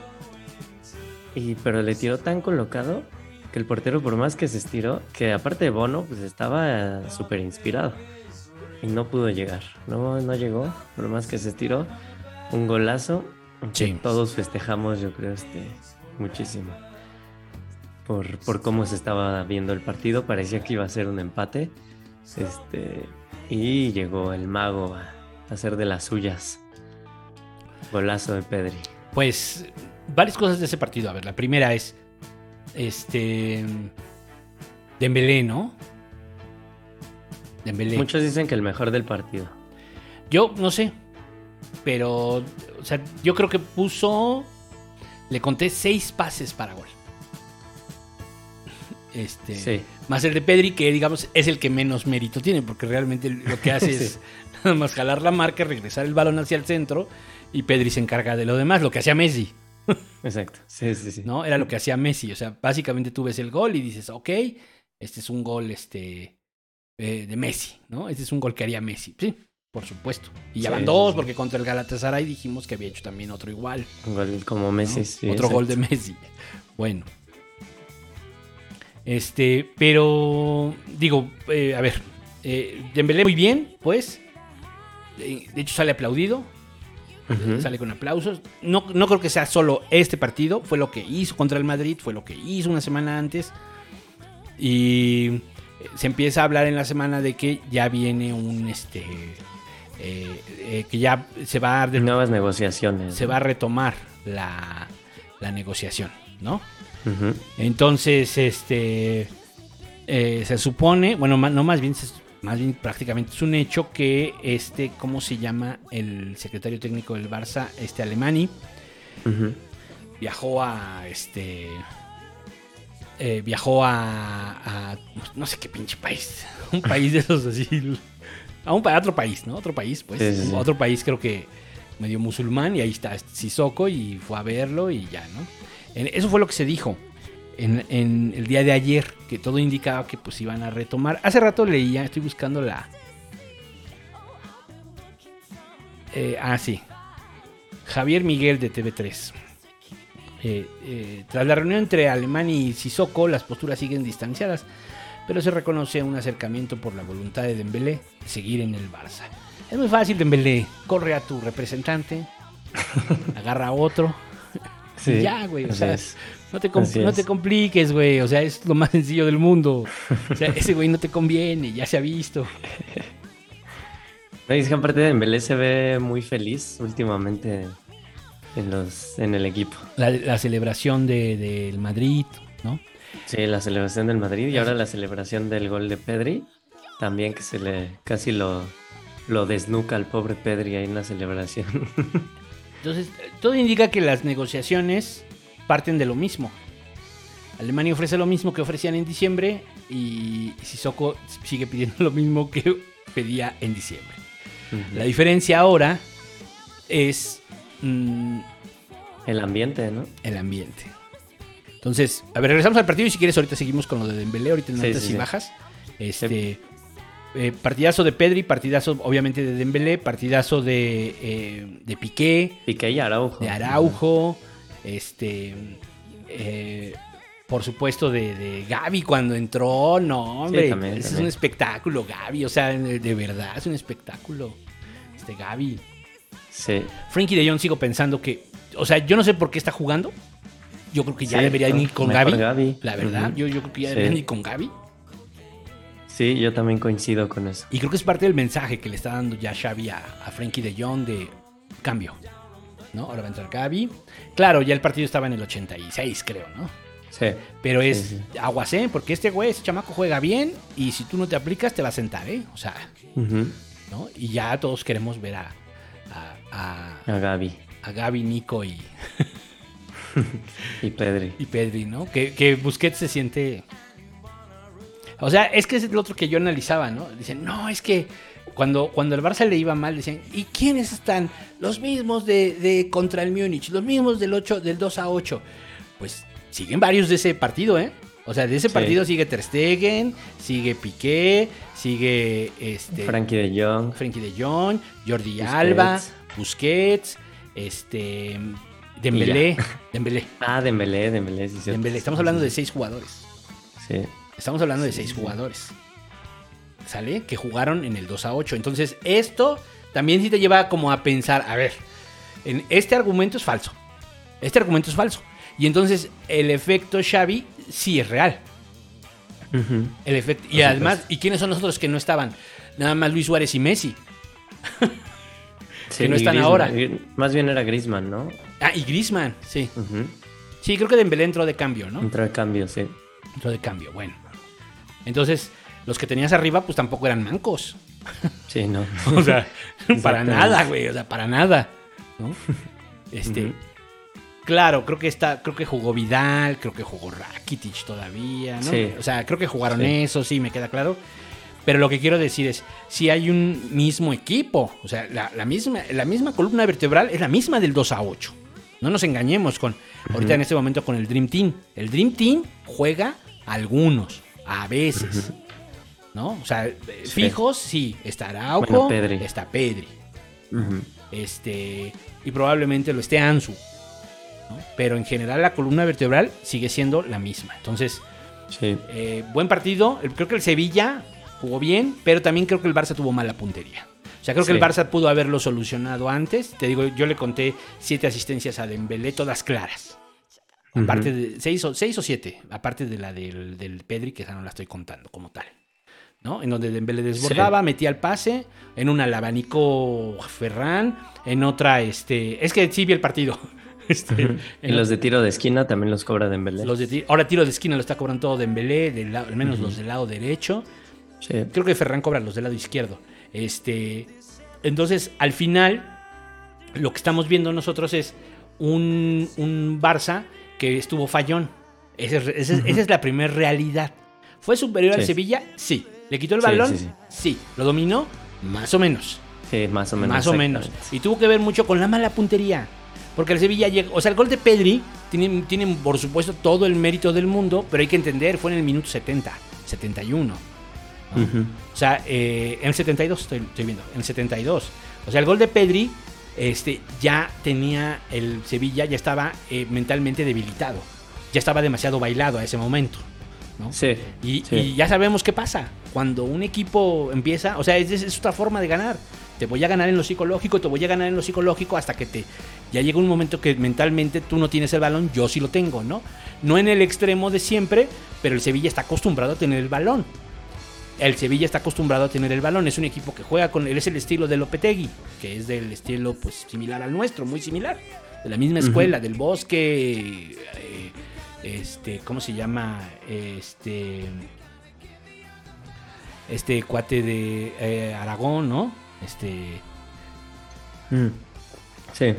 Speaker 2: Y, pero le tiró tan colocado que el portero, por más que se estiró, que aparte de Bono, pues estaba súper inspirado. Y no pudo llegar. No, no llegó, por más que se estiró. Un golazo. que
Speaker 5: Sí.
Speaker 2: Todos festejamos, yo creo, este, muchísimo. Por, por cómo se estaba viendo el partido. Parecía que iba a ser un empate. Este, y llegó el mago a hacer de las suyas. Golazo de Pedri.
Speaker 5: Pues varias cosas de ese partido. A ver, la primera es este Dembélé, ¿no? Dembélé.
Speaker 2: Muchos dicen que el mejor del partido.
Speaker 5: Yo no sé, pero o sea, yo creo que puso le conté seis pases para gol. Este,
Speaker 2: Sí.
Speaker 5: más el de Pedri que digamos es el que menos mérito tiene porque realmente lo que hace es nada más jalar la marca, regresar el balón hacia el centro y Pedri se encarga de lo demás, lo que hacía Messi.
Speaker 2: Exacto. Sí, sí, sí.
Speaker 5: ¿no? Era lo que hacía Messi. O sea, básicamente tú ves el gol y dices, ok, este es un gol este, eh, de Messi, ¿no? Este es un gol que haría Messi. Sí, por supuesto. Y ya
Speaker 2: Sí,
Speaker 5: van dos,
Speaker 2: sí.
Speaker 5: porque contra el Galatasaray dijimos que había hecho también otro igual.
Speaker 2: Un gol como
Speaker 5: ¿no?
Speaker 2: Messi. sí,
Speaker 5: otro
Speaker 2: exacto.
Speaker 5: gol de Messi. Bueno. Este, pero digo, eh, a ver, eh, Dembélé muy bien, pues. De hecho sale aplaudido, Sale con aplausos. No, no creo que sea solo este partido, fue lo que hizo contra el Madrid, fue lo que hizo una semana antes. Y eh, se empieza a hablar en la semana de que ya viene un este eh, eh, que ya se va a
Speaker 2: Nuevas negociaciones.
Speaker 5: se va a retomar la, la negociación, ¿no? Entonces, este eh, se supone, bueno, no más bien, se- más bien prácticamente es un hecho que este, ¿cómo se llama el secretario técnico del Barça, este Alemani, viajó a este eh, viajó a, a no sé qué pinche país, un país de esos así, a un a otro país, ¿no? Otro país, pues,
Speaker 2: Sí, sí, sí.
Speaker 5: otro país creo que medio musulmán y ahí está Sissoko y fue a verlo y ya, ¿no? En- eso fue lo que se dijo en, en el día de ayer, que todo indicaba que pues iban a retomar. Hace rato leía, estoy buscando la... Eh, ah, sí. Javier Miguel de TV3. Eh, eh, tras la reunión entre Alemán y Sissoko, las posturas siguen distanciadas, pero se reconoce un acercamiento por la voluntad de Dembélé de seguir en el Barça. Es muy fácil, Dembélé. Corre a tu representante, agarra a otro.
Speaker 2: Sí,
Speaker 5: y ya, güey. O sea,
Speaker 2: es.
Speaker 5: no te, no te compliques, güey. O sea, es lo más sencillo del mundo. O sea, ese güey no te conviene, ya se ha visto.
Speaker 2: No, es que aparte de Dembélé se ve muy feliz últimamente en los en el equipo.
Speaker 5: La, la celebración de- del Madrid, ¿no?
Speaker 2: Sí, la celebración del Madrid y ahora la celebración del gol de Pedri. También que se le casi lo, lo desnuca al pobre Pedri ahí en la celebración.
Speaker 5: Entonces, todo indica que las negociaciones parten de lo mismo. Alemania ofrece lo mismo que ofrecían en diciembre y Sissoko sigue pidiendo lo mismo que pedía en diciembre. La diferencia ahora es mm,
Speaker 2: El ambiente, ¿no?
Speaker 5: el ambiente. Entonces, a ver, regresamos al partido y si quieres ahorita seguimos con lo de Dembélé, ahorita en
Speaker 2: Sí,
Speaker 5: altas
Speaker 2: sí,
Speaker 5: y
Speaker 2: sí.
Speaker 5: bajas. Este, eh, partidazo de Pedri, partidazo obviamente de Dembélé, partidazo de, eh, de Piqué,
Speaker 2: Piqué y Araujo.
Speaker 5: de Araujo, este, eh, por supuesto de, de Gaby cuando entró, no, hombre,
Speaker 2: también,
Speaker 5: ese es un espectáculo, Gaby, o sea, de, de verdad es un espectáculo, este Gaby.
Speaker 2: Sí.
Speaker 5: Frankie de Jong sigo pensando que, o sea, yo no sé por qué está jugando, yo creo que ya
Speaker 2: Sí,
Speaker 5: debería
Speaker 2: ¿no?
Speaker 5: ir con Gaby, la verdad, yo, yo creo que ya
Speaker 2: Sí.
Speaker 5: deberían ir con Gaby.
Speaker 2: Sí, yo también coincido con eso.
Speaker 5: Y creo que es parte del mensaje que le está dando ya Xavi a, a Frankie de Jong de cambio. ¿No? Ahora va a entrar Gaby. Claro, ya el partido estaba en el 86, creo, ¿no?
Speaker 2: Sí.
Speaker 5: Pero es
Speaker 2: Sí,
Speaker 5: aguas, ¿eh? Porque este güey, ese chamaco juega bien y si tú no te aplicas te va a sentar, ¿eh? O sea. ¿no? Y ya todos queremos ver a, a, a,
Speaker 2: A Gaby
Speaker 5: a Gaby, Nico y,
Speaker 2: y Pedri.
Speaker 5: y Pedri, ¿no? Que, que Busquets se siente... O sea, es que es el otro que yo analizaba, ¿no? Dicen, no, es que cuando, cuando el Barça le iba mal, decían, ¿y quiénes están? Los mismos de, de contra el Múnich, los mismos del 8, del 2 a 8. Pues siguen varios de ese partido, ¿eh? O sea, de ese
Speaker 2: Sí.
Speaker 5: partido sigue Ter Stegen, sigue Piqué, sigue este
Speaker 2: Frankie de Jong.
Speaker 5: Frankie de Jong, Jordi
Speaker 2: Busquets.
Speaker 5: Alba, Busquets, este Dembélé, Dembélé,
Speaker 2: Ah, Dembélé, Dembélé, sí.
Speaker 5: Dembélé. Estamos hablando de seis jugadores.
Speaker 2: Sí.
Speaker 5: Estamos hablando de seis jugadores. ¿Sale? Que jugaron en el 2 a 8. Entonces, esto también sí te lleva como a pensar, a ver, en este argumento es falso. Este argumento es falso. Y entonces el efecto Xavi sí es real. El efecto, y además, ¿y quiénes son los otros que no estaban? Nada más Luis Suárez y Messi.
Speaker 2: Sí,
Speaker 5: no están
Speaker 2: Griezmann.
Speaker 5: ahora.
Speaker 2: Gri- Más bien era Griezmann, ¿no?
Speaker 5: Ah, y Grisman, sí. Sí, creo que Dembélé entró de cambio, ¿no?
Speaker 2: Entró de cambio, sí.
Speaker 5: Entró de cambio, bueno. Entonces, los que tenías arriba, pues tampoco eran mancos.
Speaker 2: Sí, no.
Speaker 5: O sea, para nada, güey. O sea, para nada. ¿no? Este. Claro, creo que está, creo que jugó Vidal, creo que jugó Rakitic todavía, ¿no?
Speaker 2: Sí.
Speaker 5: O sea, creo que jugaron
Speaker 2: Sí.
Speaker 5: eso, sí, me queda claro. Pero lo que quiero decir es, si hay un mismo equipo, o sea, la, la misma, la misma columna vertebral es la misma del 2 a 8. No nos engañemos con, ahorita en este momento con el Dream Team. El Dream Team juega a algunos, a veces. ¿No? O sea, eh,
Speaker 2: Sí.
Speaker 5: fijos, sí, está Araujo,
Speaker 2: Bueno, Pedri.
Speaker 5: está Pedri. Este, y probablemente lo esté Ansu. ¿no? Pero en general la columna vertebral sigue siendo la misma. Entonces,
Speaker 2: Sí.
Speaker 5: eh, buen partido. Creo que el Sevilla jugó bien, pero también creo que el Barça tuvo mala puntería. O sea, creo que el Barça pudo haberlo solucionado antes. Te digo, yo le conté siete asistencias a Dembélé, todas claras. Aparte de seis o, seis o siete, aparte de la del, del Pedri, que esa no la estoy contando como tal. ¿No? En donde Dembélé desbordaba, metía el pase, en una la abanicó Ferran, en otra, este, es que sí vi el partido. Este, en
Speaker 2: los de tiro de esquina también los cobra Dembélé.
Speaker 5: los de ti- ahora tiro de esquina lo está cobrando todo Dembélé, del lado- al menos los del lado derecho.
Speaker 2: Sí.
Speaker 5: Creo que Ferran cobra los del lado izquierdo. Este, entonces, al final, lo que estamos viendo nosotros es un, un Barça que estuvo fallón. Ese Esa es la primera realidad. ¿Fue superior al. Sevilla? Sí. ¿Le quitó el balón?
Speaker 2: sí, sí.
Speaker 5: Sí. ¿Lo dominó? Más o menos.
Speaker 2: Sí, más o menos.
Speaker 5: Más o menos. Y tuvo que ver mucho con la mala puntería. Porque el Sevilla llegó. O sea, el gol de Pedri tiene, tiene, por supuesto, todo el mérito del mundo, pero hay que entender, fue en el minuto 70, 71. ¿no?
Speaker 2: Ujú.
Speaker 5: O sea, eh, en el 72 estoy, estoy viendo, en el 72. O sea, el gol de Pedri este, ya tenía el Sevilla, ya estaba eh, mentalmente debilitado. Ya estaba demasiado bailado a ese momento. ¿no?
Speaker 2: Sí.
Speaker 5: Y,
Speaker 2: sí.
Speaker 5: y ya sabemos qué pasa. Cuando un equipo empieza, o sea, es, es otra forma de ganar. Te voy a ganar en lo psicológico, te voy a ganar en lo psicológico hasta que te ya llega un momento que mentalmente tú no tienes el balón, yo sí lo tengo, ¿no? No en el extremo de siempre, pero el Sevilla está acostumbrado a tener el balón. El Sevilla está acostumbrado a tener el balón, es un equipo que juega con él es el estilo de Lopetegui, que es del estilo pues similar al nuestro, muy similar, de la misma escuela, del Bosque, eh, este, ¿cómo se llama? Este este cuate de eh, Aragón, ¿no? Este,
Speaker 2: Mm. Sí.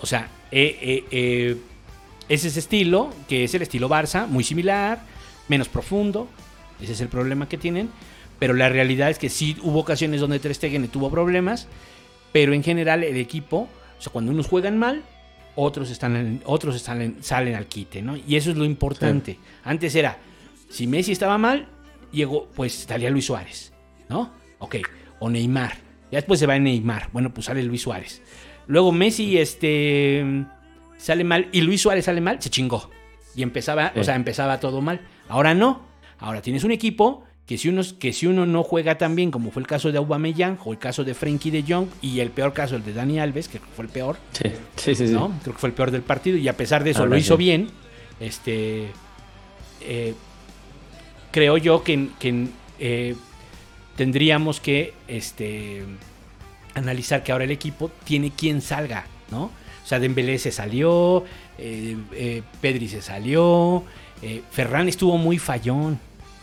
Speaker 5: o sea, eh, eh, eh, es ese estilo, que es el estilo Barça, muy similar, menos profundo. Ese es el problema que tienen. Pero la realidad es que sí hubo ocasiones donde Ter Stegen tuvo problemas, pero en general el equipo, o sea, cuando unos juegan mal, otros están en- otros están en- salen al quite, ¿no? Y eso es lo importante. Antes era, si Messi estaba mal, llegó, pues salía Luis Suárez, ¿no? Ok, o Neymar. Ya después se va Neymar. Bueno, pues sale Luis Suárez. Luego Messi este sale mal y Luis Suárez sale mal, se chingó. Y empezaba, o sea, empezaba todo mal. Ahora no. Ahora tienes un equipo que si uno, que si uno no juega tan bien como fue el caso de Aubameyang o el caso de Frenkie de Jong y el peor caso el de Dani Alves, que fue el peor,
Speaker 2: Sí, sí, sí. sí.
Speaker 5: ¿no? Creo que fue el peor del partido y a pesar de eso
Speaker 2: Ahora
Speaker 5: lo hizo
Speaker 2: sí.
Speaker 5: bien. Este, eh, creo yo que, que, eh, tendríamos que este, analizar que ahora el equipo tiene quien salga, ¿no? O sea, Dembélé se salió, eh, Pedri se salió, eh, Ferran estuvo muy fallón.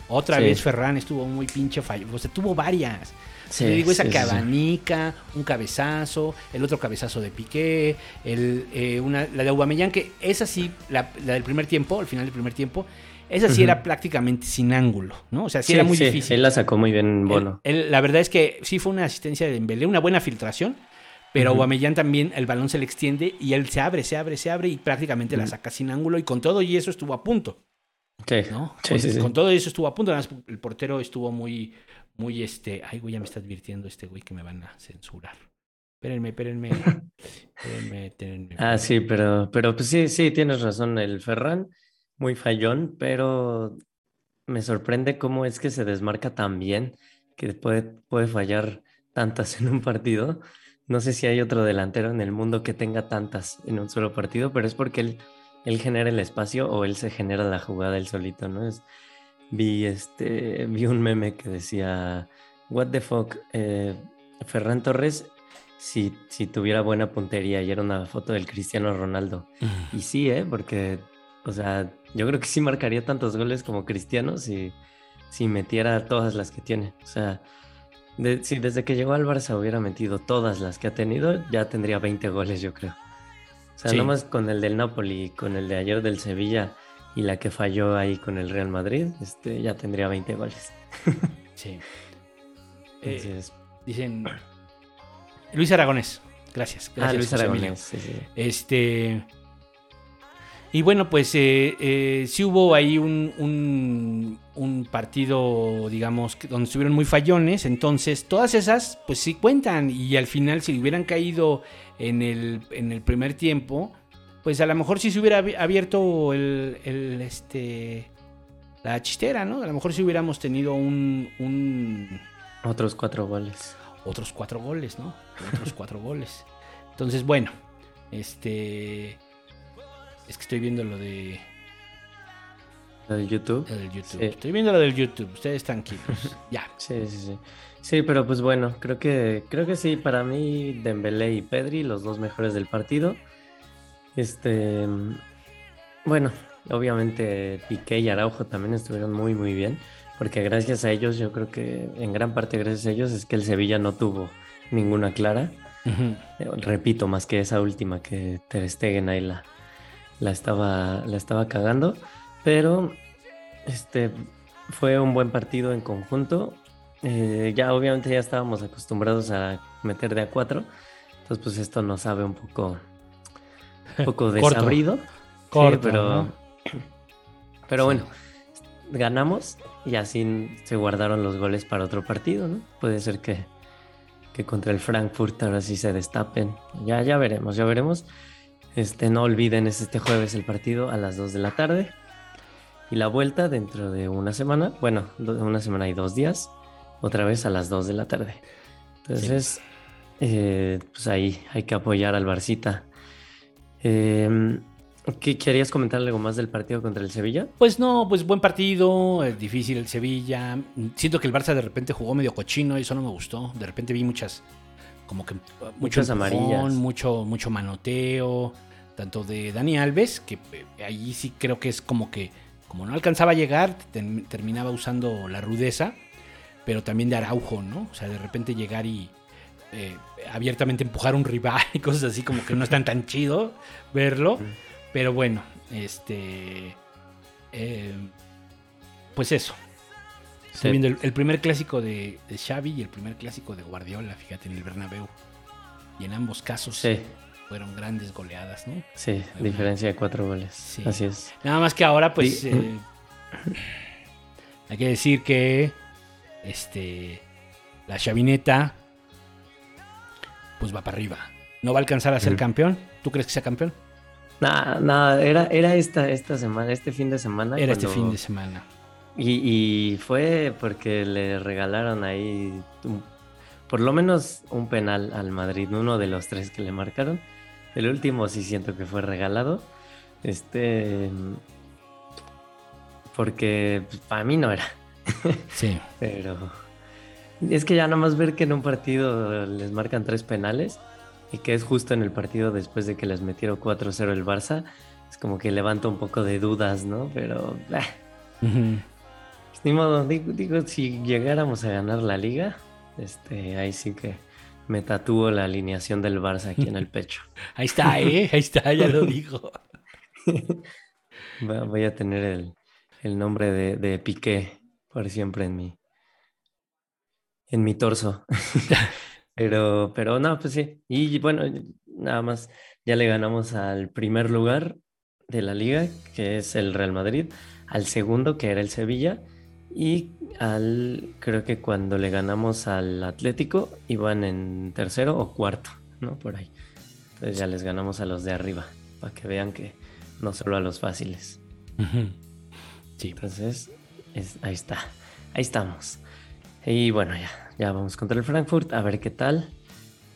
Speaker 5: Otra
Speaker 2: Sí.
Speaker 5: vez Ferran estuvo muy pinche fallón. O sea, tuvo varias.
Speaker 2: Sí,
Speaker 5: Te digo, esa
Speaker 2: sí,
Speaker 5: que
Speaker 2: sí, sí.
Speaker 5: abanica, un cabezazo, el otro cabezazo de Piqué, el, eh, una, la de Aubameyang, que esa sí, la, la del primer tiempo, al final del primer tiempo, esa sí era prácticamente sin ángulo, ¿no? O sea, sí,
Speaker 2: Sí,
Speaker 5: era muy
Speaker 2: sí,
Speaker 5: difícil.
Speaker 2: Él la sacó muy bien, Bono.
Speaker 5: él- la verdad es que sí fue una asistencia de Dembélé, una buena filtración, pero. Aubameyang también el balón se le extiende y él se abre, se abre, se abre y prácticamente la saca sin ángulo y con todo y eso estuvo a punto.
Speaker 2: Sí,
Speaker 5: ¿no?
Speaker 2: sí,
Speaker 5: con,
Speaker 2: sí, sí.
Speaker 5: con todo eso estuvo a punto. Además, el portero estuvo muy, muy este. Ay, güey, ya me está advirtiendo este güey que me van a censurar. Espérenme, espérenme. espérenme, espérenme.
Speaker 2: Ah, sí, pero, pero pues sí, sí, tienes razón. El Ferran, muy fallón, pero me sorprende cómo es que se desmarca tan bien que puede, puede fallar tantas en un partido. No sé si hay otro delantero en el mundo que tenga tantas en un solo partido, pero es porque él, él genera el espacio o él se genera la jugada él solito, ¿no? Es, vi, este, vi un meme que decía, what the fuck, eh, Ferran Torres, si, si tuviera buena puntería y era una foto del Cristiano Ronaldo. Y sí, ¿eh? Porque, o sea, yo creo que sí marcaría tantos goles como Cristiano si, si metiera todas las que tiene. O sea, de- si desde que llegó al Barça hubiera metido todas las que ha tenido, ya tendría 20 goles, yo creo. O sea,
Speaker 5: Sí.
Speaker 2: nomás con el del Napoli, con el de ayer del Sevilla y la que falló ahí con el Real Madrid, este, ya tendría 20 goles.
Speaker 5: Sí. Eh, dicen. Luis Aragonés. Gracias. gracias
Speaker 2: ah, Luis. Aragonés, sí, sí.
Speaker 5: Este. Y bueno, pues eh, eh, sí hubo ahí un, un, un partido, digamos, donde estuvieron muy fallones. Entonces, todas esas, pues sí cuentan. Y al final, si hubieran caído en el, en el primer tiempo, pues a lo mejor sí se hubiera abi- abierto el, el, este, la chistera, ¿no? A lo mejor sí hubiéramos tenido un, un
Speaker 2: Otros cuatro goles.
Speaker 5: otros cuatro goles, ¿no? Otros cuatro goles. Entonces, bueno, este. Es que estoy viendo lo de
Speaker 2: Lo de YouTube.
Speaker 5: del YouTube.
Speaker 2: Sí.
Speaker 5: Estoy viendo lo del YouTube. Ustedes tranquilos. Ya.
Speaker 2: Sí, sí, sí. Sí, pero pues bueno, creo que creo que sí, para mí Dembélé y Pedri, los dos mejores del partido. Este, bueno, obviamente Piqué y Araujo también estuvieron muy muy bien, porque gracias a ellos, yo creo que en gran parte gracias a ellos es que el Sevilla no tuvo ninguna clara. Eh, Repito, más que esa última que Ter Stegen ahí la, la estaba, la estaba cagando. Pero este fue un buen partido en conjunto. Eh, ya obviamente ya estábamos acostumbrados a meter de a cuatro. Entonces, pues esto nos sabe un poco, un poco
Speaker 5: Corto.
Speaker 2: desabrido. Sí,
Speaker 5: Corto,
Speaker 2: pero,
Speaker 5: ¿no?
Speaker 2: pero
Speaker 5: Sí.
Speaker 2: bueno, ganamos y así se guardaron los goles para otro partido, ¿no? Puede ser que, que contra el Frankfurt ahora sí se destapen. Ya, ya veremos, ya veremos. Este, no olviden, es este jueves el partido a las 2 de la tarde. Y la vuelta dentro de una semana, bueno, una semana y dos días, otra vez a las 2 de la tarde. Entonces, eh, pues ahí hay que apoyar al Barcita. Eh, ¿qué- ¿Querías comentar algo más del partido contra el Sevilla?
Speaker 5: Pues no, pues buen partido, es difícil el Sevilla. Siento que el Barça de repente jugó medio cochino y eso no me gustó. De repente vi muchas, como que uh, mucho
Speaker 2: Muchas
Speaker 5: empujón,
Speaker 2: amarillas.
Speaker 5: mucho, mucho manoteo, tanto de Dani Alves, que eh, ahí sí creo que es como que, como no alcanzaba a llegar, ten- terminaba usando la rudeza, pero también de Araujo, ¿no? O sea, de repente llegar y eh, abiertamente empujar a un rival y cosas así como que no están tan chido verlo. Pero bueno, este. eh, pues eso. Estoy viendo el, el primer clásico de, de Xavi y el primer clásico de Guardiola, fíjate, en el Bernabéu. Y en ambos casos
Speaker 2: Sí,
Speaker 5: fueron grandes goleadas, ¿no?
Speaker 2: sí, diferencia de cuatro goles.
Speaker 5: Sí.
Speaker 2: Así es.
Speaker 5: Nada más que ahora, pues. Eh, hay que decir que. Este. La chavineta. Pues va para arriba. No va a alcanzar a ser campeón. ¿Tú crees que sea campeón?
Speaker 2: Nada, nada, era, era esta, esta semana, este fin de semana.
Speaker 5: Era este fin de semana.
Speaker 2: Y, y fue porque le regalaron ahí un- por lo menos un penal al Madrid, uno de los tres que le marcaron. El último sí siento que fue regalado. Este. Porque para mí no era.
Speaker 5: Sí.
Speaker 2: Pero es que ya nada más ver que en un partido les marcan tres penales y que es justo en el partido después de que les metieron 4-0 el Barça, es como que levanta un poco de dudas, ¿no? Pero ni modo, digo, digo, si llegáramos a ganar la liga, este, ahí sí que me tatúo la alineación del Barça aquí en el pecho.
Speaker 5: Ahí está, ¿eh? Ahí está, ya lo dijo.
Speaker 2: Voy a tener el, el nombre de, de Piqué por siempre en mi, en mi torso. Pero, pero no, pues sí. Y bueno, nada más, ya le ganamos al primer lugar de la liga, que es el Real Madrid. al segundo, que era el Sevilla, y al, creo que cuando le ganamos al Atlético, iban en tercero o cuarto, ¿no? Por ahí. Entonces ya les ganamos a los de arriba, para que vean que no solo a los fáciles.
Speaker 5: Sí.
Speaker 2: Entonces, es- ahí está, ahí estamos. Y bueno, ya, ya vamos contra el Frankfurt, a ver qué tal.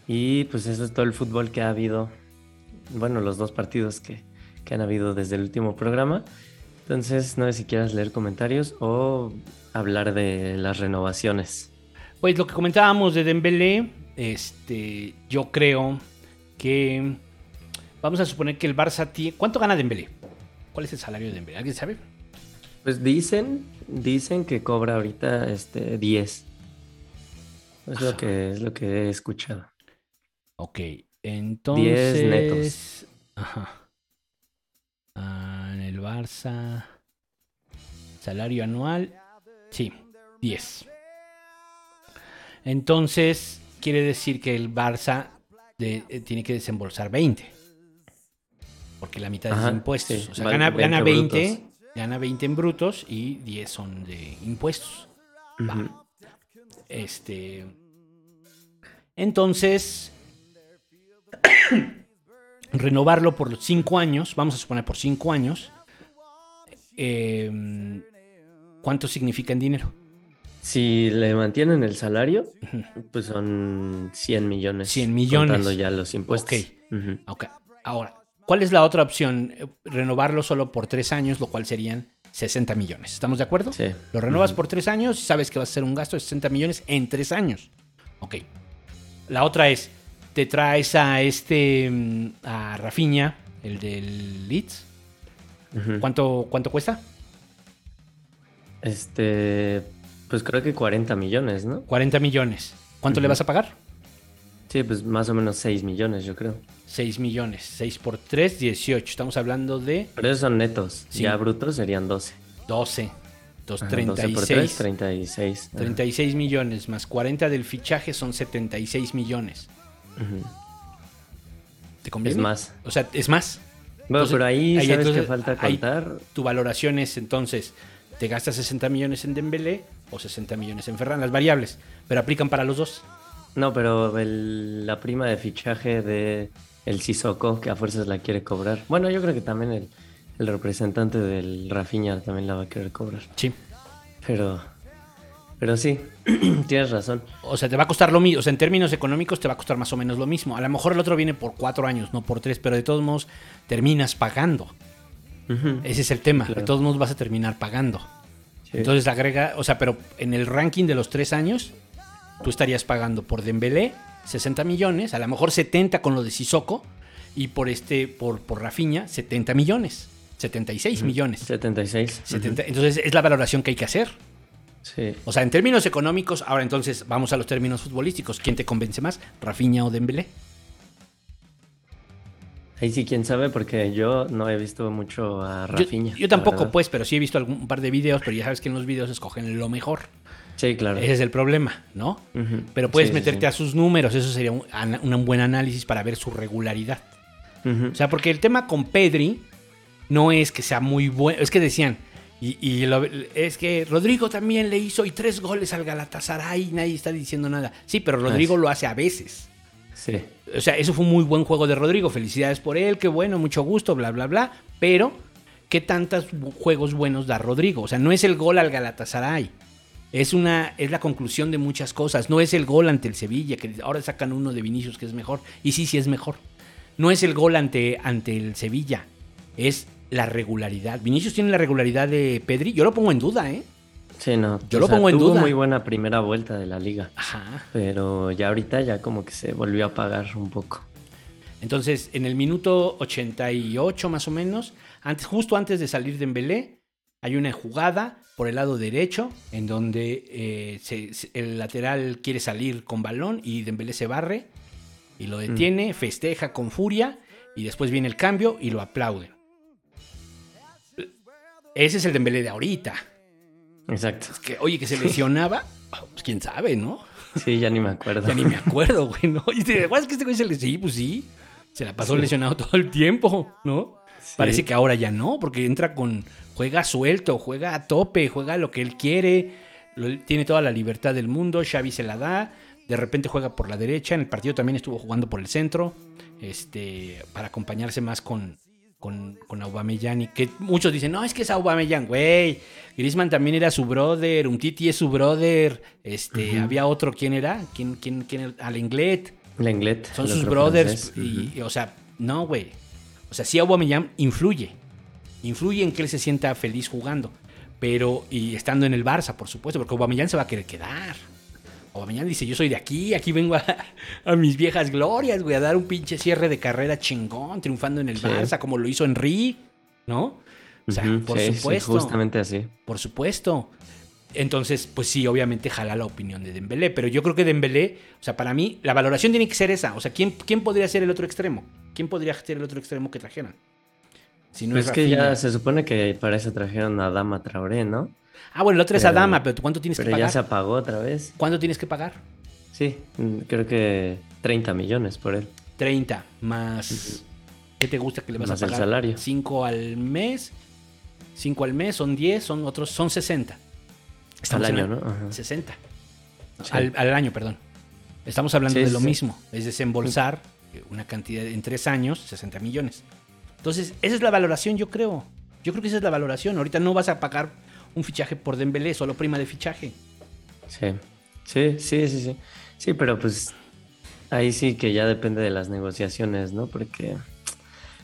Speaker 2: Y pues eso es todo el fútbol que ha habido, bueno, los dos partidos que, que han habido desde el último programa. Entonces, no sé si quieras leer comentarios o hablar de las renovaciones.
Speaker 5: Pues lo que comentábamos de Dembélé, este, yo creo que vamos a suponer que el Barça tiene ¿Cuánto gana Dembélé? ¿Cuál es el salario de Dembélé? ¿Alguien sabe?
Speaker 2: Pues dicen, dicen que cobra ahorita este 10. Es lo que, es lo que he escuchado.
Speaker 5: Ok, entonces.
Speaker 2: netos.
Speaker 5: Ajá. Ah, Barça. Salario anual. Sí, 10. Entonces, quiere decir que el Barça de- eh, tiene que desembolsar 20. Porque la mitad es
Speaker 2: Ajá,
Speaker 5: de impuestos.
Speaker 2: sí,
Speaker 5: o sea,
Speaker 2: vale
Speaker 5: gana,
Speaker 2: 20
Speaker 5: gana 20,
Speaker 2: brutos.
Speaker 5: gana 20 en brutos y 10 son de impuestos. Va.
Speaker 2: Ujú.
Speaker 5: Este. Entonces. renovarlo por los cinco años. Vamos a suponer por cinco años. Eh, ¿Cuánto significa en dinero?
Speaker 2: Si le mantienen el salario, pues son 100 millones.
Speaker 5: 100 millones.
Speaker 2: Contando ya los impuestos.
Speaker 5: Ok. Ahora, ¿cuál es la otra opción? Renovarlo solo por tres años, lo cual serían 60 millones. ¿Estamos de acuerdo?
Speaker 2: Sí.
Speaker 5: Lo renuevas
Speaker 2: Ujú.
Speaker 5: por tres años y sabes que vas a ser un gasto de 60 millones en tres años. Ok. La otra es, te traes a este, mm, a Rafinha, el del Leeds. ¿Cuánto, cuánto cuesta?
Speaker 2: Este, pues creo que 40 millones, ¿no?
Speaker 5: 40 millones. ¿Cuánto le
Speaker 2: Ujú.
Speaker 5: vas a pagar?
Speaker 2: Sí, pues más o menos 6 millones, yo creo.
Speaker 5: 6 millones. 6 por 3, 18. Estamos hablando de
Speaker 2: Pero esos son netos.
Speaker 5: Sí.
Speaker 2: Ya brutos serían 12.
Speaker 5: 12. Dos,
Speaker 2: Ajá, 12 por 3,
Speaker 5: 36.
Speaker 2: 36. Ajá.
Speaker 5: 36 millones más 40 del fichaje son 76 millones.
Speaker 2: Ujú.
Speaker 5: ¿Te conviene?
Speaker 2: Es más.
Speaker 5: O sea, es más.
Speaker 2: Bueno,
Speaker 5: Entonces,
Speaker 2: pero ahí,
Speaker 5: ahí
Speaker 2: ¿sabes
Speaker 5: entonces,
Speaker 2: qué falta contar?
Speaker 5: Tu valoración es entonces, te gastas 60 millones en Dembélé o 60 millones en Ferran, las variables, pero aplican para los dos.
Speaker 2: No, pero el- la prima de fichaje de el Sissoko, que a fuerzas la quiere cobrar. Bueno, yo creo que también el, el representante del Rafinha también la va a querer cobrar.
Speaker 5: Sí.
Speaker 2: Pero, pero sí, tienes razón.
Speaker 5: O sea, te va a costar lo mismo. O sea, en términos económicos te va a costar más o menos lo mismo. A lo mejor el otro viene por cuatro años, no por tres, pero de todos modos terminas pagando. Ese es el tema.
Speaker 2: Claro.
Speaker 5: De todos modos vas a terminar pagando.
Speaker 2: Sí.
Speaker 5: Entonces agrega, o sea, pero en el ranking de los tres años, tú estarías pagando por Dembélé 60 millones, a lo mejor 70 con lo de Sissoko, y por este, por, por Rafinha, 70 millones. 76 millones.
Speaker 2: 76.
Speaker 5: 70 Entonces es la valoración que hay que hacer.
Speaker 2: Sí.
Speaker 5: O sea, en términos económicos, ahora entonces vamos a los términos futbolísticos. ¿Quién te convence más? ¿Rafinha o Dembélé?
Speaker 2: Ahí sí, quién sabe, porque yo no he visto mucho a Rafinha.
Speaker 5: Yo, tampoco, pues, pero sí he visto algún un par de videos, pero ya sabes que en los videos escogen lo mejor.
Speaker 2: Sí, claro.
Speaker 5: Ese es el problema, ¿no? Pero puedes
Speaker 2: Sí,
Speaker 5: meterte
Speaker 2: sí.
Speaker 5: a sus números, eso sería un, buen análisis para ver su regularidad. O sea, porque el tema con Pedri no es que sea muy bueno, es que decían, y, y lo- es que Rodrigo también le hizo y tres goles al Galatasaray y nadie está diciendo nada. Sí, pero Rodrigo
Speaker 2: Ah, sí.
Speaker 5: lo hace a veces.
Speaker 2: Sí.
Speaker 5: O sea, eso fue un muy buen juego de Rodrigo. Felicidades por él, qué bueno, mucho gusto, bla, bla, bla. Pero, ¿qué tantos juegos buenos da Rodrigo? O sea, no es el gol al Galatasaray. Es, una, es la conclusión de muchas cosas. No es el gol ante el Sevilla, que ahora sacan uno de Vinicius que es mejor. Y sí, sí es mejor. No es el gol ante, ante el Sevilla. Es la regularidad. Vinicius tiene la regularidad de Pedri. Yo lo pongo en duda, ¿eh?
Speaker 2: Sí, no.
Speaker 5: Yo lo pongo en
Speaker 2: tuvo
Speaker 5: duda.
Speaker 2: muy buena primera vuelta de la liga.
Speaker 5: Ajá.
Speaker 2: Pero ya ahorita ya como que se volvió a apagar un poco.
Speaker 5: Entonces, en el minuto 88 más o menos, antes, justo antes de salir de Embelé, hay una jugada por el lado derecho en donde eh, se- se- el lateral quiere salir con balón y Dembélé se barre y lo detiene, festeja con furia y después viene el cambio y lo aplauden. Ese es el Dembélé de ahorita.
Speaker 2: Exacto.
Speaker 5: Que, oye, que se lesionaba, pues quién sabe, ¿no?
Speaker 2: Sí, ya ni me acuerdo.
Speaker 5: Ya ni me acuerdo, güey, ¿no? Y te ¿es que este güey se le... Sí, pues sí. Se la pasó lesionado todo el tiempo, ¿no? Parece que ahora ya no, porque entra con. Juega suelto, juega a tope, juega lo que él quiere. lo- tiene toda la libertad del mundo. Xavi se la da. De repente juega por la derecha. En el partido también estuvo jugando por el centro. Este. Para acompañarse más con. Con, con Aubameyang y que muchos dicen, no, es que es Aubameyang, güey. Griezmann también era su brother, Umtiti es su brother. Este, había otro, ¿quién era? ¿Quién, quién, quién era? Alenglet.
Speaker 2: Lenglet.
Speaker 5: Son sus brothers. Y, y, o sea, no, güey. O sea, sí Aubameyang influye. Influye en que él se sienta feliz jugando. Pero, y estando en el Barça, por supuesto, porque Aubameyang se va a querer quedar. Aubameyang dice, yo soy de aquí, aquí vengo a, a mis viejas glorias, güey, a dar un pinche cierre de carrera chingón, triunfando en el
Speaker 2: Sí.
Speaker 5: Barça, como lo hizo Henry, ¿no? O sea, por
Speaker 2: sí, sí,
Speaker 5: supuesto.
Speaker 2: justamente así.
Speaker 5: Por supuesto. Entonces, pues sí, obviamente jala la opinión de Dembélé, pero yo creo que Dembélé, o sea, para mí la valoración tiene que ser esa, o sea, ¿quién, quién podría ser el otro extremo? ¿Quién podría ser el otro extremo que trajeran? Si no
Speaker 2: Pues
Speaker 5: es
Speaker 2: es que ya se supone que para eso trajeron a Dama Traoré, ¿no?
Speaker 5: Ah, bueno, el otro es
Speaker 2: pero-
Speaker 5: Adama, pero ¿tú ¿cuánto tienes que
Speaker 2: Pero ya
Speaker 5: pagar?
Speaker 2: se apagó otra vez.
Speaker 5: ¿Cuánto tienes que pagar?
Speaker 2: Sí, mm, creo que 30 millones por él.
Speaker 5: 30 más ¿qué te gusta que le vas
Speaker 2: Más
Speaker 5: a
Speaker 2: el
Speaker 5: pagar?
Speaker 2: salario.
Speaker 5: 5 al mes. 5 al mes son 10, son otros son 60.
Speaker 2: Al
Speaker 5: en
Speaker 2: año,
Speaker 5: el-
Speaker 2: ¿no? Ajá.
Speaker 5: 60.
Speaker 2: Sí.
Speaker 5: Al, al año, perdón. Estamos hablando
Speaker 2: Sí,
Speaker 5: de lo
Speaker 2: sí.
Speaker 5: mismo. Es desembolsar una cantidad en tres años, 60 millones. Entonces, esa es la valoración, yo creo. Yo creo que esa es la valoración. Ahorita no vas a pagar un fichaje por Dembélé, solo prima de fichaje.
Speaker 2: Sí, sí, sí, sí, sí. Sí, pero pues ahí sí que ya depende de las negociaciones, ¿no? Porque,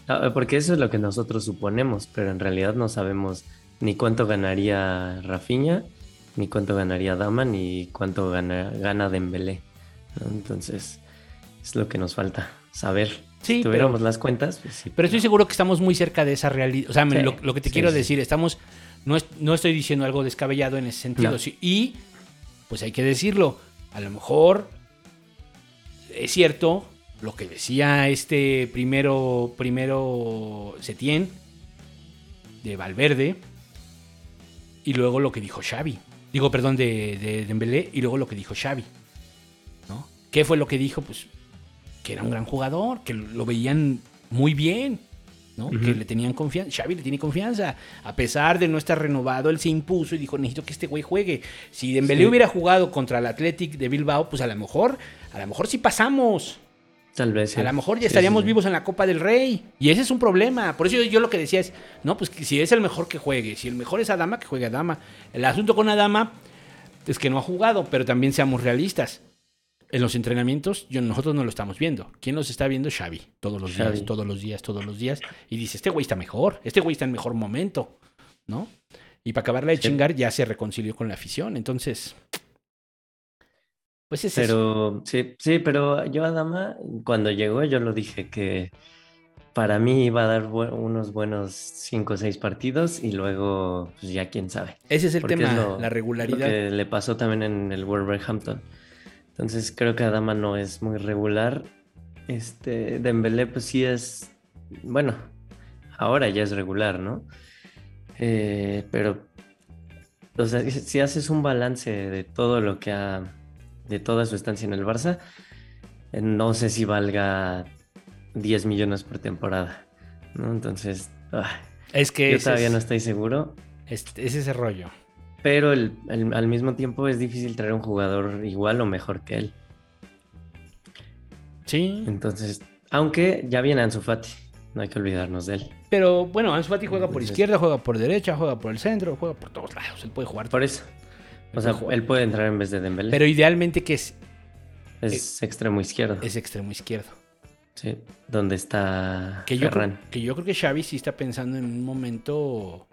Speaker 2: ah, porque eso es lo que nosotros suponemos, pero en realidad no sabemos ni cuánto ganaría Rafinha, ni cuánto ganaría Dama, ni cuánto gana, gana Dembélé. ¿no? Entonces, es lo que nos falta saber.
Speaker 5: Sí,
Speaker 2: si tuviéramos las cuentas, pues sí.
Speaker 5: Pero estoy seguro que estamos muy cerca de esa realidad. O sea,
Speaker 2: Sí,
Speaker 5: lo, lo que te
Speaker 2: sí,
Speaker 5: quiero
Speaker 2: sí.
Speaker 5: decir, estamos. No, es- no estoy diciendo algo descabellado en ese sentido.
Speaker 2: No.
Speaker 5: sí, y, pues hay que decirlo. A lo mejor es cierto lo que decía este primero, primero Setién de Valverde y luego lo que dijo Xavi. Digo, perdón, de, de Dembélé y luego lo que dijo Xavi. ¿No? ¿Qué fue lo que dijo? Pues que era un gran jugador, que lo veían muy bien, ¿no? Que le tenían confianza. Xavi le tiene confianza. A pesar de no estar renovado, él se impuso y dijo, necesito que este güey juegue. Si Dembélé
Speaker 2: Sí.
Speaker 5: hubiera jugado contra el Athletic de Bilbao, pues a lo mejor, a lo mejor sí pasamos.
Speaker 2: Tal vez sí.
Speaker 5: A lo mejor ya estaríamos
Speaker 2: sí.
Speaker 5: vivos en la Copa del Rey. Y ese es un problema. Por eso yo, yo lo que decía es, no, pues que si es el mejor que juegue. Si el mejor es Adama, que juegue Adama. El asunto con Adama es que no ha jugado, pero también seamos realistas. En los entrenamientos, yo, nosotros no lo estamos viendo. ¿Quién los está viendo? Xavi. Todos los días, todos los días, todos los días. Y dice, este güey está mejor. Este güey está en mejor momento. ¿No? Y para acabarla de
Speaker 2: Sí.
Speaker 5: chingar, ya se reconcilió con la afición. Entonces, pues es eso.
Speaker 2: Pero sí, sí, pero yo a Dama, cuando llegó, yo lo dije que para mí iba a dar bu- unos buenos 5 o 6 partidos y luego, pues ya quién sabe.
Speaker 5: Ese es el
Speaker 2: Porque
Speaker 5: tema,
Speaker 2: es lo-
Speaker 5: la
Speaker 2: lo
Speaker 5: regularidad.
Speaker 2: que le pasó también en el Wolverhampton. Entonces creo que Adama no es muy regular. Este, Dembélé pues sí es, bueno, ahora ya es regular, ¿no? Eh, pero, o sea, si- haces un balance de todo lo que ha, de toda su estancia en el Barça, eh, no sé si valga 10 millones por temporada, ¿no? Entonces, ah,
Speaker 5: Es que
Speaker 2: yo todavía
Speaker 5: es,
Speaker 2: no estoy seguro.
Speaker 5: es- es ese rollo.
Speaker 2: Pero el- el- al mismo tiempo es difícil traer un jugador igual o mejor que él.
Speaker 5: Sí,
Speaker 2: Entonces, aunque ya viene Ansu Fati, no hay que olvidarnos de él.
Speaker 5: pero bueno, Ansu Fati juega por
Speaker 2: Entonces-
Speaker 5: izquierda, juega por derecha, juega por el centro, juega por todos lados. Él puede jugar.
Speaker 2: Por eso. O sea, él puede entrar en vez de Dembélé.
Speaker 5: Pero idealmente que es,
Speaker 2: es extremo izquierdo.
Speaker 5: es extremo izquierdo.
Speaker 2: Sí. Donde está
Speaker 5: Que yo,
Speaker 2: Ferran.
Speaker 5: creo, que yo creo que Xavi sí está pensando en un momento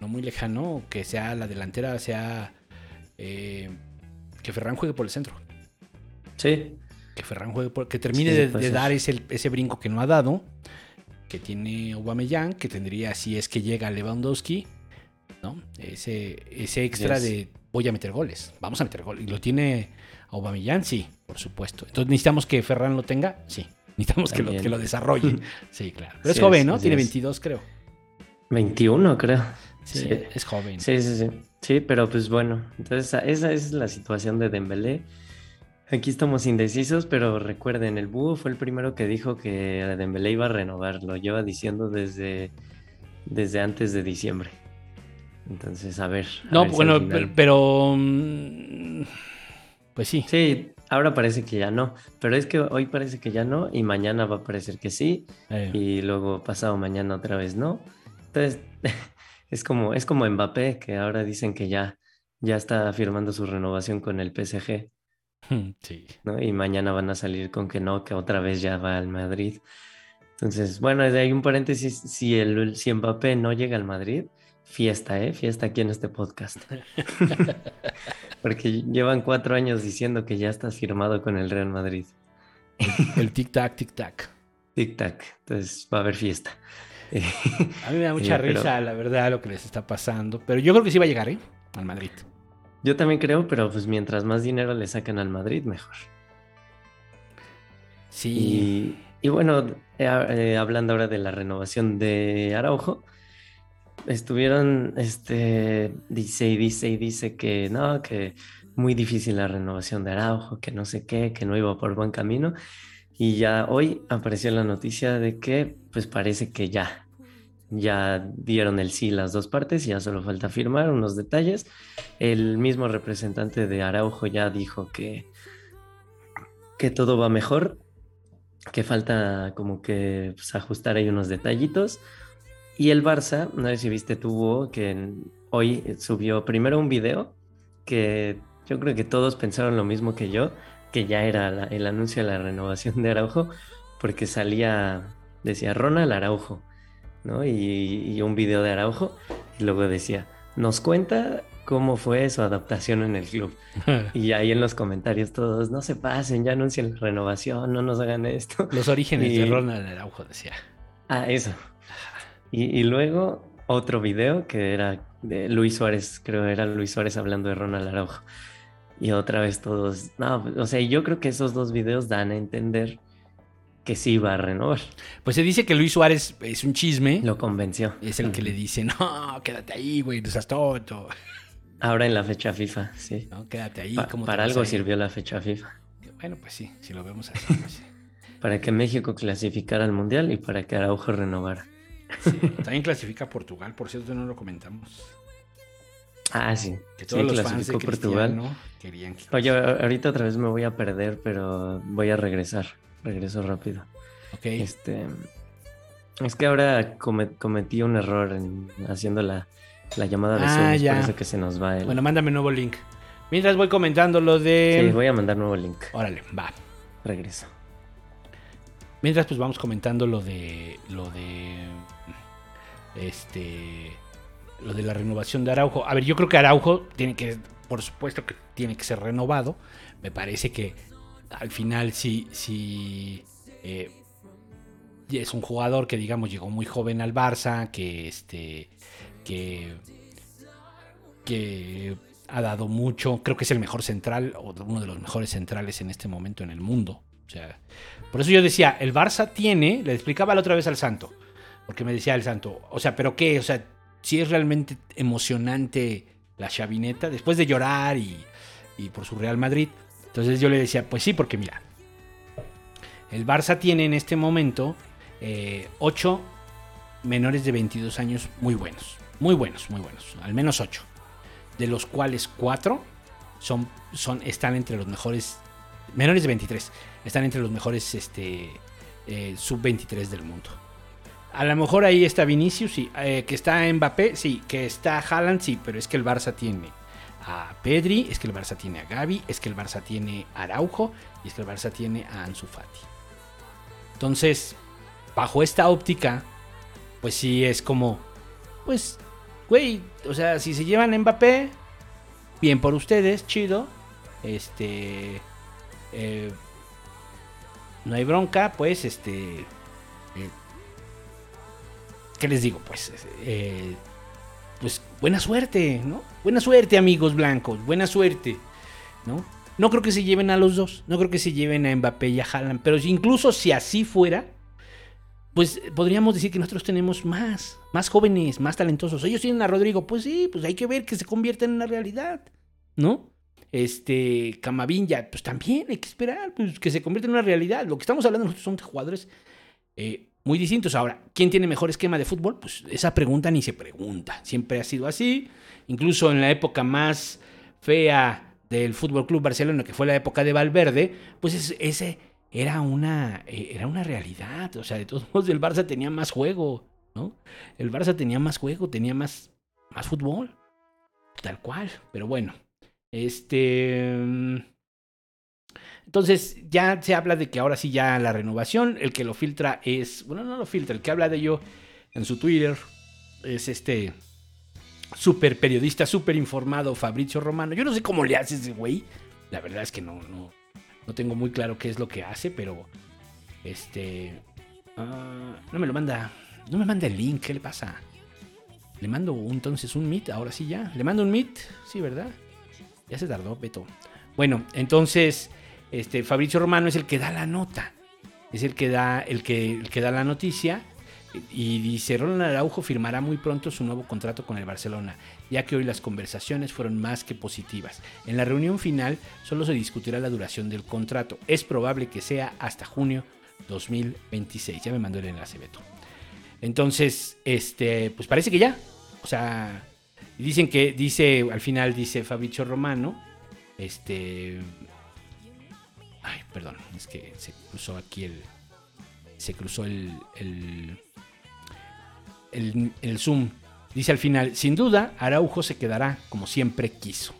Speaker 5: no muy lejano que sea la delantera, sea eh, que Ferran juegue por el centro.
Speaker 2: Sí.
Speaker 5: Que Ferran juegue por, que termine
Speaker 2: Sí,
Speaker 5: de,
Speaker 2: ser.
Speaker 5: dar ese, ese brinco que no ha dado, que tiene Aubameyang, que tendría si es que llega Lewandowski, ¿no? Ese, ese extra
Speaker 2: Yes.
Speaker 5: de voy a meter goles, vamos a meter goles. Y lo tiene Aubameyang, sí, por supuesto. Entonces necesitamos que Ferran lo tenga, sí. Necesitamos que lo, que lo desarrolle. Sí, claro. Pero es joven, ¿no? Tiene
Speaker 2: es.
Speaker 5: 22, creo.
Speaker 2: 21, creo.
Speaker 5: Sí,
Speaker 2: Sí.
Speaker 5: es joven.
Speaker 2: Sí, sí, sí. Sí, pero pues bueno. Entonces, esa, es la situación de Dembélé. Aquí estamos indecisos, pero recuerden, el búho fue el primero que dijo que Dembélé iba a renovar. Lo lleva diciendo desde, desde antes de diciembre. Entonces, a ver. a
Speaker 5: No,
Speaker 2: ver si
Speaker 5: bueno,
Speaker 2: al final-
Speaker 5: pero, pero, mm, pues sí.
Speaker 2: Sí, ahora parece que ya no. Pero es que hoy parece que ya no y mañana va a parecer que sí.
Speaker 5: Eh,
Speaker 2: y luego pasado mañana otra vez no. Entonces, es como, es como Mbappé, que ahora dicen que ya, ya está firmando su renovación con el PSG,
Speaker 5: sí.
Speaker 2: ¿no? Y mañana van a salir con que no, que otra vez ya va al Madrid. Entonces, bueno, desde ahí un paréntesis, si, el, si Mbappé no llega al Madrid, fiesta, ¿eh? Fiesta aquí en este podcast. Porque llevan cuatro años diciendo que ya estás firmado con el Real Madrid.
Speaker 5: El tic-tac, tic-tac.
Speaker 2: Tic-tac. Entonces va a haber fiesta.
Speaker 5: A mí me da mucha
Speaker 2: Eh, pero-
Speaker 5: risa, la verdad, lo que les está pasando. Pero yo creo que sí va a llegar, ¿eh? Al Madrid.
Speaker 2: Yo también creo, pero pues mientras más dinero le saquen al Madrid, mejor.
Speaker 5: Sí.
Speaker 2: Y, y bueno, eh, eh, hablando ahora de la renovación de Araujo, estuvieron, este, dice y dice y dice que no, que muy difícil la renovación de Araujo, que no sé qué, que no iba por buen camino. Y ya hoy apareció la noticia de que, pues parece que ya, ya dieron el sí las dos partes, ya solo falta firmar unos detalles. El mismo representante de Araujo ya dijo que, que todo va mejor, que falta como que pues, ajustar ahí unos detallitos. Y el Barça, no sé si viste tuvo que hoy subió primero un video que yo creo que todos pensaron lo mismo que yo, que ya era la- el anuncio de la renovación de Araujo, porque salía, decía Ronald Araujo, ¿no? Y, y un video de Araujo, y luego decía, nos cuenta cómo fue su adaptación en el club. Y ahí en los comentarios todos, no se pasen, ya anuncien la renovación, no nos hagan esto.
Speaker 5: Los orígenes
Speaker 2: Y-
Speaker 5: de Ronald Araujo, decía.
Speaker 2: Ah, eso. Y, y luego otro video que era de Luis Suárez, creo era Luis Suárez hablando de Ronald Araujo. Y otra vez todos, no, o sea, yo creo que esos dos videos dan a entender que sí va a renovar.
Speaker 5: Pues se dice que Luis Suárez es un chisme.
Speaker 2: Lo convenció.
Speaker 5: Es el que le dice, no, quédate ahí, güey, no seas tonto.
Speaker 2: Ahora en la fecha FIFA, sí.
Speaker 5: No, quédate ahí.
Speaker 2: Pa-
Speaker 5: ¿cómo te
Speaker 2: para algo sirvió la fecha FIFA.
Speaker 5: Bueno, pues sí, si lo vemos así. pues sí.
Speaker 2: Para que México clasificara al Mundial y para que Araujo renovara.
Speaker 5: También clasifica Portugal, por cierto, no lo comentamos.
Speaker 2: Ah, sí.
Speaker 5: Que
Speaker 2: Sí,
Speaker 5: todos los fans de
Speaker 2: Portugal.
Speaker 5: Querían que...
Speaker 2: Oye, ahorita otra vez me voy a perder, pero voy a regresar. Regreso rápido.
Speaker 5: Ok.
Speaker 2: Este, es que ahora come- cometí un error en haciendo la, la llamada de
Speaker 5: Ah,
Speaker 2: Zoom,
Speaker 5: ya.
Speaker 2: por eso que se nos va el...
Speaker 5: Bueno, mándame nuevo link. Mientras voy comentando lo de...
Speaker 2: sí, voy a mandar nuevo link.
Speaker 5: Órale, va.
Speaker 2: Regreso.
Speaker 5: Mientras pues vamos comentando lo de lo de este lo de la renovación de Araujo. A ver, yo creo que Araujo tiene que por supuesto que tiene que ser renovado. Me parece que al final sí sí eh, es un jugador que digamos llegó muy joven al Barça, que este que que ha dado mucho, creo que es el mejor central o uno de los mejores centrales en este momento en el mundo. O sea, por eso yo decía, el Barça tiene, le explicaba la otra vez al Santo, porque me decía el Santo, o sea, pero qué, o sea, si es realmente emocionante la chavineta, después de llorar y, por su Real Madrid. Entonces yo le decía, pues sí, porque mira, el Barça tiene en este momento eh, ocho menores de 22 años muy buenos, muy buenos, muy buenos, al menos ocho, de los cuales cuatro son, son, están entre los mejores, menores de 23, están entre los mejores este, eh, sub-23 del mundo. A lo mejor ahí está Vinicius, sí, eh, que está Mbappé, sí, que está Haaland, sí, pero es que el Barça tiene a Pedri, es que el Barça tiene a Gaby, es que el Barça tiene a Araujo y es que el Barça tiene a Ansu Fati. Entonces, bajo esta óptica, pues sí es como, pues, güey, o sea, si se llevan Mbappé, bien por ustedes, chido. Este, eh, no hay bronca, pues, este, ¿qué les digo? Pues, eh, pues, buena suerte, ¿no? Buena suerte, amigos blancos, buena suerte, ¿no? No creo que se lleven a los dos, no creo que se lleven a Mbappé y a Haaland, pero incluso si así fuera, pues podríamos decir que nosotros tenemos más, más jóvenes, más talentosos. Ellos tienen a Rodrigo, pues sí, pues hay que ver que se convierta en una realidad, ¿no? Este, Camavinga, pues también hay que esperar pues, que se convierta en una realidad. Lo que estamos hablando nosotros son de jugadores eh, muy distintos. Ahora, ¿quién tiene mejor esquema de fútbol? Pues esa pregunta ni se pregunta. Siempre ha sido así. Incluso en la época más fea del Fútbol Club Barcelona, que fue la época de Valverde, pues es- ese era una, eh, era una realidad. O sea, de todos modos, el Barça tenía más juego, ¿no? El Barça tenía más juego, tenía más, más fútbol. Tal cual. Pero bueno, este. Entonces ya se habla de que ahora sí ya la renovación, el que lo filtra es, bueno, no lo filtra, el que habla de ello en su Twitter es este super periodista, súper informado Fabrizio Romano. Yo no sé cómo le hace ese güey, la verdad es que no, no, no tengo muy claro qué es lo que hace, pero este, ah, no me lo manda, no me manda el link, ¿qué le pasa? Le mando entonces un meet, ahora sí ya, le mando un meet, sí, ¿verdad? Ya se tardó, Beto. Bueno, entonces, este, Fabricio Romano es el que da la nota. Es el que da, el que, el que da la noticia. Y dice, Ronald Araujo firmará muy pronto su nuevo contrato con el Barcelona, ya que hoy las conversaciones fueron más que positivas. En la reunión final solo se discutirá la duración del contrato. Es probable que sea hasta junio 2026. Ya me mandó el enlace, Beto. Entonces, este, pues parece que ya. O sea, dicen que, dice, al final dice Fabricio Romano, este... Ay, perdón, es que se cruzó aquí el... Se cruzó el... el, Zoom. Dice al final, sin duda, Araujo se quedará como siempre quiso.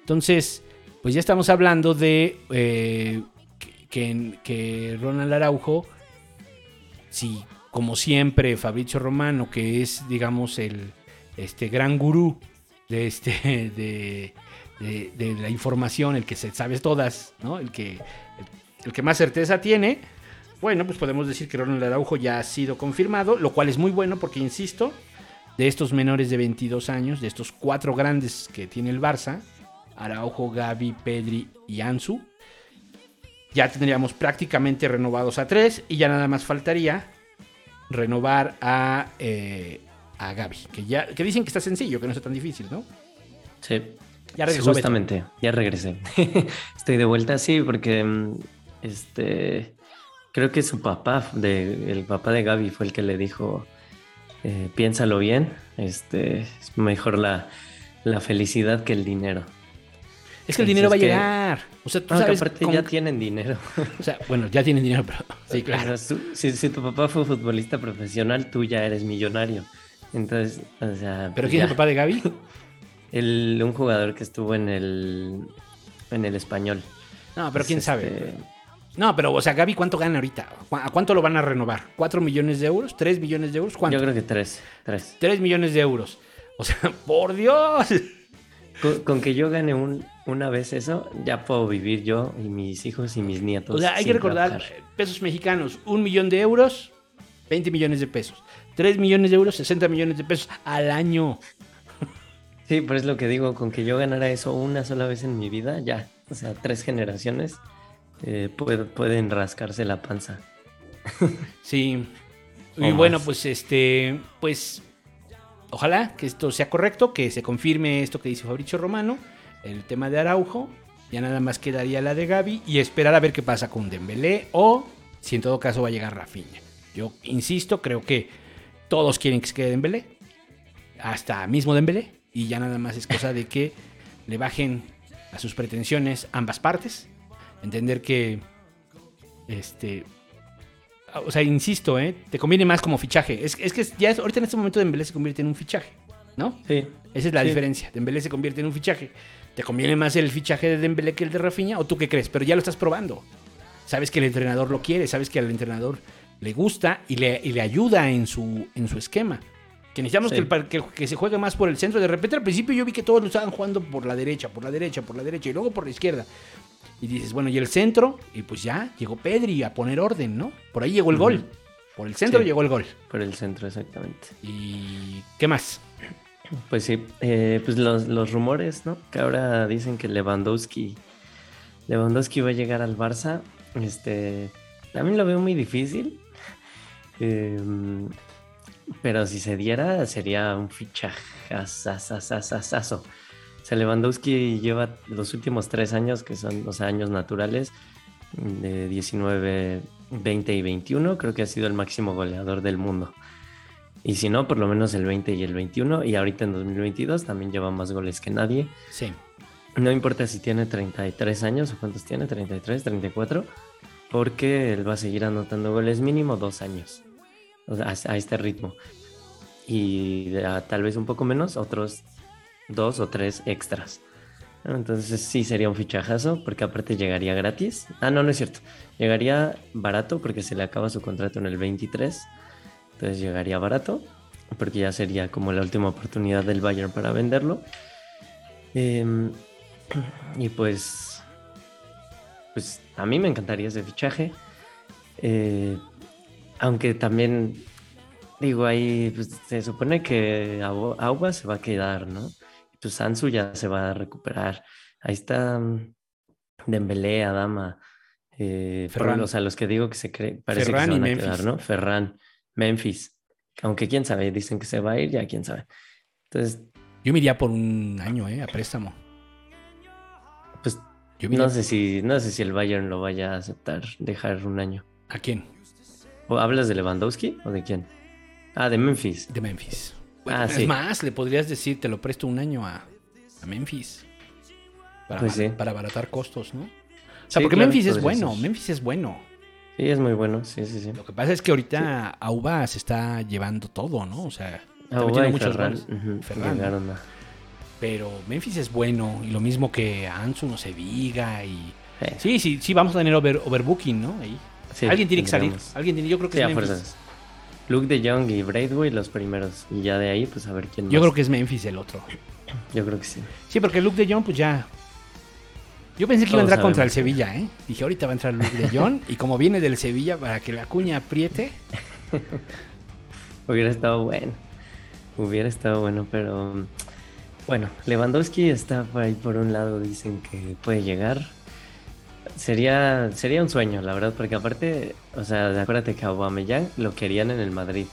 Speaker 5: Entonces, pues ya estamos hablando de eh, que, que- que Ronald Araujo, si como siempre Fabricio Romano, que es, digamos, el este gran gurú de este de, de- de la información, el que se sabe todas, ¿no? El que, el, que más certeza tiene. Bueno, pues podemos decir que Ronald Araujo ya ha sido confirmado, lo cual es muy bueno porque, insisto, de estos menores de 22 años, de estos cuatro grandes que tiene el Barça, Araujo, Gaby, Pedri y Ansu, ya tendríamos prácticamente renovados a tres y ya nada más faltaría renovar a, eh, a Gaby, que ya que dicen que está sencillo, que no es tan difícil, ¿no?
Speaker 2: Sí.
Speaker 5: Ya regresó Beto.
Speaker 2: justamente, ya regresé. Estoy de vuelta, sí, porque mm, este creo que su papá, de, el papá de Gaby, fue el que le dijo eh, piénsalo bien, este es mejor la, la felicidad que el dinero.
Speaker 5: Es que el
Speaker 2: Entonces,
Speaker 5: dinero va a
Speaker 2: que-
Speaker 5: llegar. O sea, tú
Speaker 2: que
Speaker 5: sabes
Speaker 2: aparte ya tienen dinero.
Speaker 5: O sea, bueno, ya tienen dinero, pero sí, claro.
Speaker 2: si, si tu papá fue futbolista profesional, tú ya eres millonario. Entonces, o sea,
Speaker 5: ¿Pero
Speaker 2: pues
Speaker 5: quién es el papá de Gaby?
Speaker 2: El- un jugador que estuvo en el en el español.
Speaker 5: No, pero quién sabe.
Speaker 2: este,
Speaker 5: No, pero, o sea, Gaby, ¿cuánto gana ahorita? ¿Cu- ¿A cuánto lo van a renovar? ¿Cuatro millones de euros? ¿Tres millones de euros? ¿Cuánto?
Speaker 2: Yo creo que tres, tres.
Speaker 5: Tres millones de euros. O sea, por Dios.
Speaker 2: Con, con que yo gane un, una vez eso, ya puedo vivir yo y mis hijos y mis nietos.
Speaker 5: O sea, hay que recordar,
Speaker 2: trabajar.
Speaker 5: pesos mexicanos, un millón de euros, 20 millones de pesos. 3 millones de euros, 60 millones de pesos al año.
Speaker 2: Sí, pero es lo que digo, con que yo ganara eso una sola vez en mi vida, ya. O sea, tres generaciones eh, puede- pueden rascarse la panza.
Speaker 5: Sí. Y bueno, pues este, pues ojalá que esto sea correcto, que se confirme esto que dice Fabricio Romano, el tema de Araujo, ya nada más quedaría la de Gaby y esperar a ver qué pasa con Dembélé o si en todo caso va a llegar Rafinha. Yo insisto, creo que todos quieren que se quede Dembélé, hasta mismo Dembélé y ya nada más es cosa de que le bajen a sus pretensiones ambas partes, entender que este o sea, insisto, ¿eh? Te conviene más como fichaje. Es, es que ya es- ahorita en este momento Dembélé se convierte en un fichaje, ¿no?
Speaker 2: Sí.
Speaker 5: Esa es la
Speaker 2: Sí.
Speaker 5: diferencia. Dembélé se convierte en un fichaje. ¿Te conviene más el fichaje de Dembélé que el de Rafinha? ¿O tú qué crees? Pero ya lo estás probando. Sabes que el entrenador lo quiere, sabes que al entrenador le gusta y le, y le ayuda en su, en su esquema. Que necesitamos
Speaker 2: Sí.
Speaker 5: que, el que- que se juegue más por el centro. De repente al principio yo vi que todos lo estaban jugando por la derecha, por la derecha, por la derecha y luego por la izquierda. Y dices, bueno, y el centro, y pues ya llegó Pedri a poner orden, ¿no? Por ahí llegó el gol. Por el centro
Speaker 2: Sí.
Speaker 5: llegó el gol.
Speaker 2: Por el centro, exactamente.
Speaker 5: ¿Y qué más?
Speaker 2: Pues sí, eh, pues los, los rumores, ¿no? Que ahora dicen que Lewandowski, Lewandowski va a llegar al Barça. Este, también lo veo muy difícil. Em, pero si se diera, sería un fichajazazazazazazo. sea, Lewandowski lleva los últimos tres años, que son los años naturales, de 19, 20 y 21, creo que ha sido el máximo goleador del mundo. Y si no, por lo menos el 20 y el 21. Y ahorita en 2022 también lleva más goles que nadie.
Speaker 5: Sí.
Speaker 2: No importa si tiene 33 años o cuántos tiene, 33, 34, porque él va a seguir anotando goles mínimo dos años o sea, a, este ritmo. Y tal vez un poco menos, otros dos o tres extras. Entonces sí sería un fichajazo, porque aparte llegaría gratis. Ah, no, no es cierto. Llegaría barato porque se le acaba su contrato en el 23. Entonces llegaría barato, porque ya sería como la última oportunidad del Bayern para venderlo. Em, y pues, pues a mí me encantaría ese fichaje. Eh, aunque también, digo, ahí pues, se supone que Agu- Agua se va a quedar, ¿no? Pues Ansu ya se va a recuperar. Ahí está mm, Dembélé, Adama, eh, por-
Speaker 5: Ferran.
Speaker 2: o sea, los que digo que se cree, parece
Speaker 5: Ferran
Speaker 2: que se van a
Speaker 5: Memphis.
Speaker 2: quedar, ¿no? Ferran, Memphis. Aunque quién sabe, dicen que se va a ir, ya quién sabe. Entonces,
Speaker 5: Yo me iría por un año, ¿eh? A préstamo.
Speaker 2: pues
Speaker 5: Yo
Speaker 2: no sé si, no sé si el Bayern lo vaya a aceptar, dejar un año.
Speaker 5: ¿A quién?
Speaker 2: ¿O hablas de Lewandowski o de quién? Ah, de Memphis.
Speaker 5: De Memphis. Bueno,
Speaker 2: Ah,
Speaker 5: es
Speaker 2: sí.
Speaker 5: más, le podrías decir, te lo presto un año a, a Memphis. Para,
Speaker 2: Pues sí.
Speaker 5: para abaratar costos, ¿no? O sea,
Speaker 2: Sí,
Speaker 5: porque
Speaker 2: claro,
Speaker 5: Memphis es bueno. Memphis es bueno.
Speaker 2: Sí, es muy bueno, sí, sí, sí.
Speaker 5: Lo que pasa es que ahorita Auba se está llevando todo, ¿no? O sea, está
Speaker 2: Auba y
Speaker 5: muchos
Speaker 2: Ferran,
Speaker 5: goles.
Speaker 2: ujú,
Speaker 5: Ferran.
Speaker 2: llegaron a-
Speaker 5: Pero Memphis es bueno, y lo mismo que Ansu, no se diga, y...
Speaker 2: eh,
Speaker 5: Sí, sí, sí, vamos a tener over- overbooking, ¿no? Ahí.
Speaker 2: Sí,
Speaker 5: Alguien tiene que salir. Alguien tiene, yo creo que
Speaker 2: Sí,
Speaker 5: es Memphis.
Speaker 2: Luke de Jong y Braithwaite los primeros. Y ya de ahí, pues a ver quién más.
Speaker 5: Yo creo que es Memphis el otro.
Speaker 2: Yo creo que sí.
Speaker 5: Sí, porque Luke de Jong, pues ya. Yo pensé que iba a entrar contra el. Sevilla, ¿eh? Dije, ahorita va a entrar Luke de Jong. y como viene del Sevilla, para que la cuña apriete.
Speaker 2: Hubiera estado bueno. Hubiera estado bueno, pero. mm, Bueno, Lewandowski está por ahí por un lado, dicen que puede llegar. Sería, sería un sueño, la verdad, porque aparte, o sea, acuérdate que a Aubameyang lo querían en el Madrid.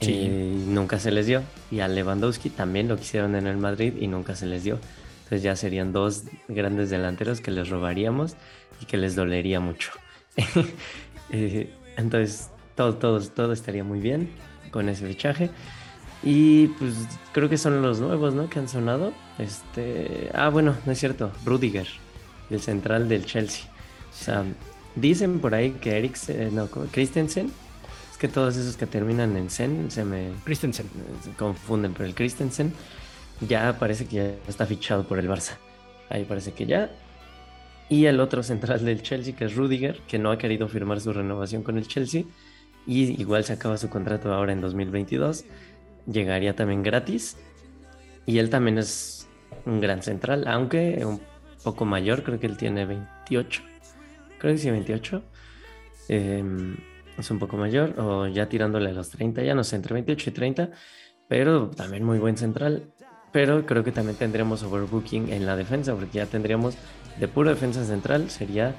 Speaker 5: Sí.
Speaker 2: Eh, y nunca se les dio. Y a Lewandowski también lo quisieron en el Madrid y nunca se les dio. Entonces ya serían dos grandes delanteros que les robaríamos y que les dolería mucho. Eh, entonces todo, todo, todo estaría muy bien con ese fichaje. Y pues creo que son los nuevos, ¿no? Que han sonado. Este. Ah, bueno, no es cierto. Rudiger, el central del Chelsea. O sea, dicen por ahí que Eriksen, no, ¿cómo? Christensen. Es que todos esos que terminan en Sen se me
Speaker 5: Christensen.
Speaker 2: se confunden, pero el Christensen ya parece que ya está fichado por el Barça. Ahí parece que ya. Y el otro central del Chelsea, que es Rudiger, que no ha querido firmar su renovación con el Chelsea. Y igual se acaba su contrato ahora en 2022. Llegaría también gratis. Y él también es un gran central, aunque un poco mayor, creo que él tiene 28. Creo que sí, 28. Em, es un poco mayor, o ya tirándole a los 30, ya no sé, entre 28 y 30. Pero también muy buen central. Pero creo que también tendremos overbooking en la defensa, porque ya tendríamos de pura defensa central, sería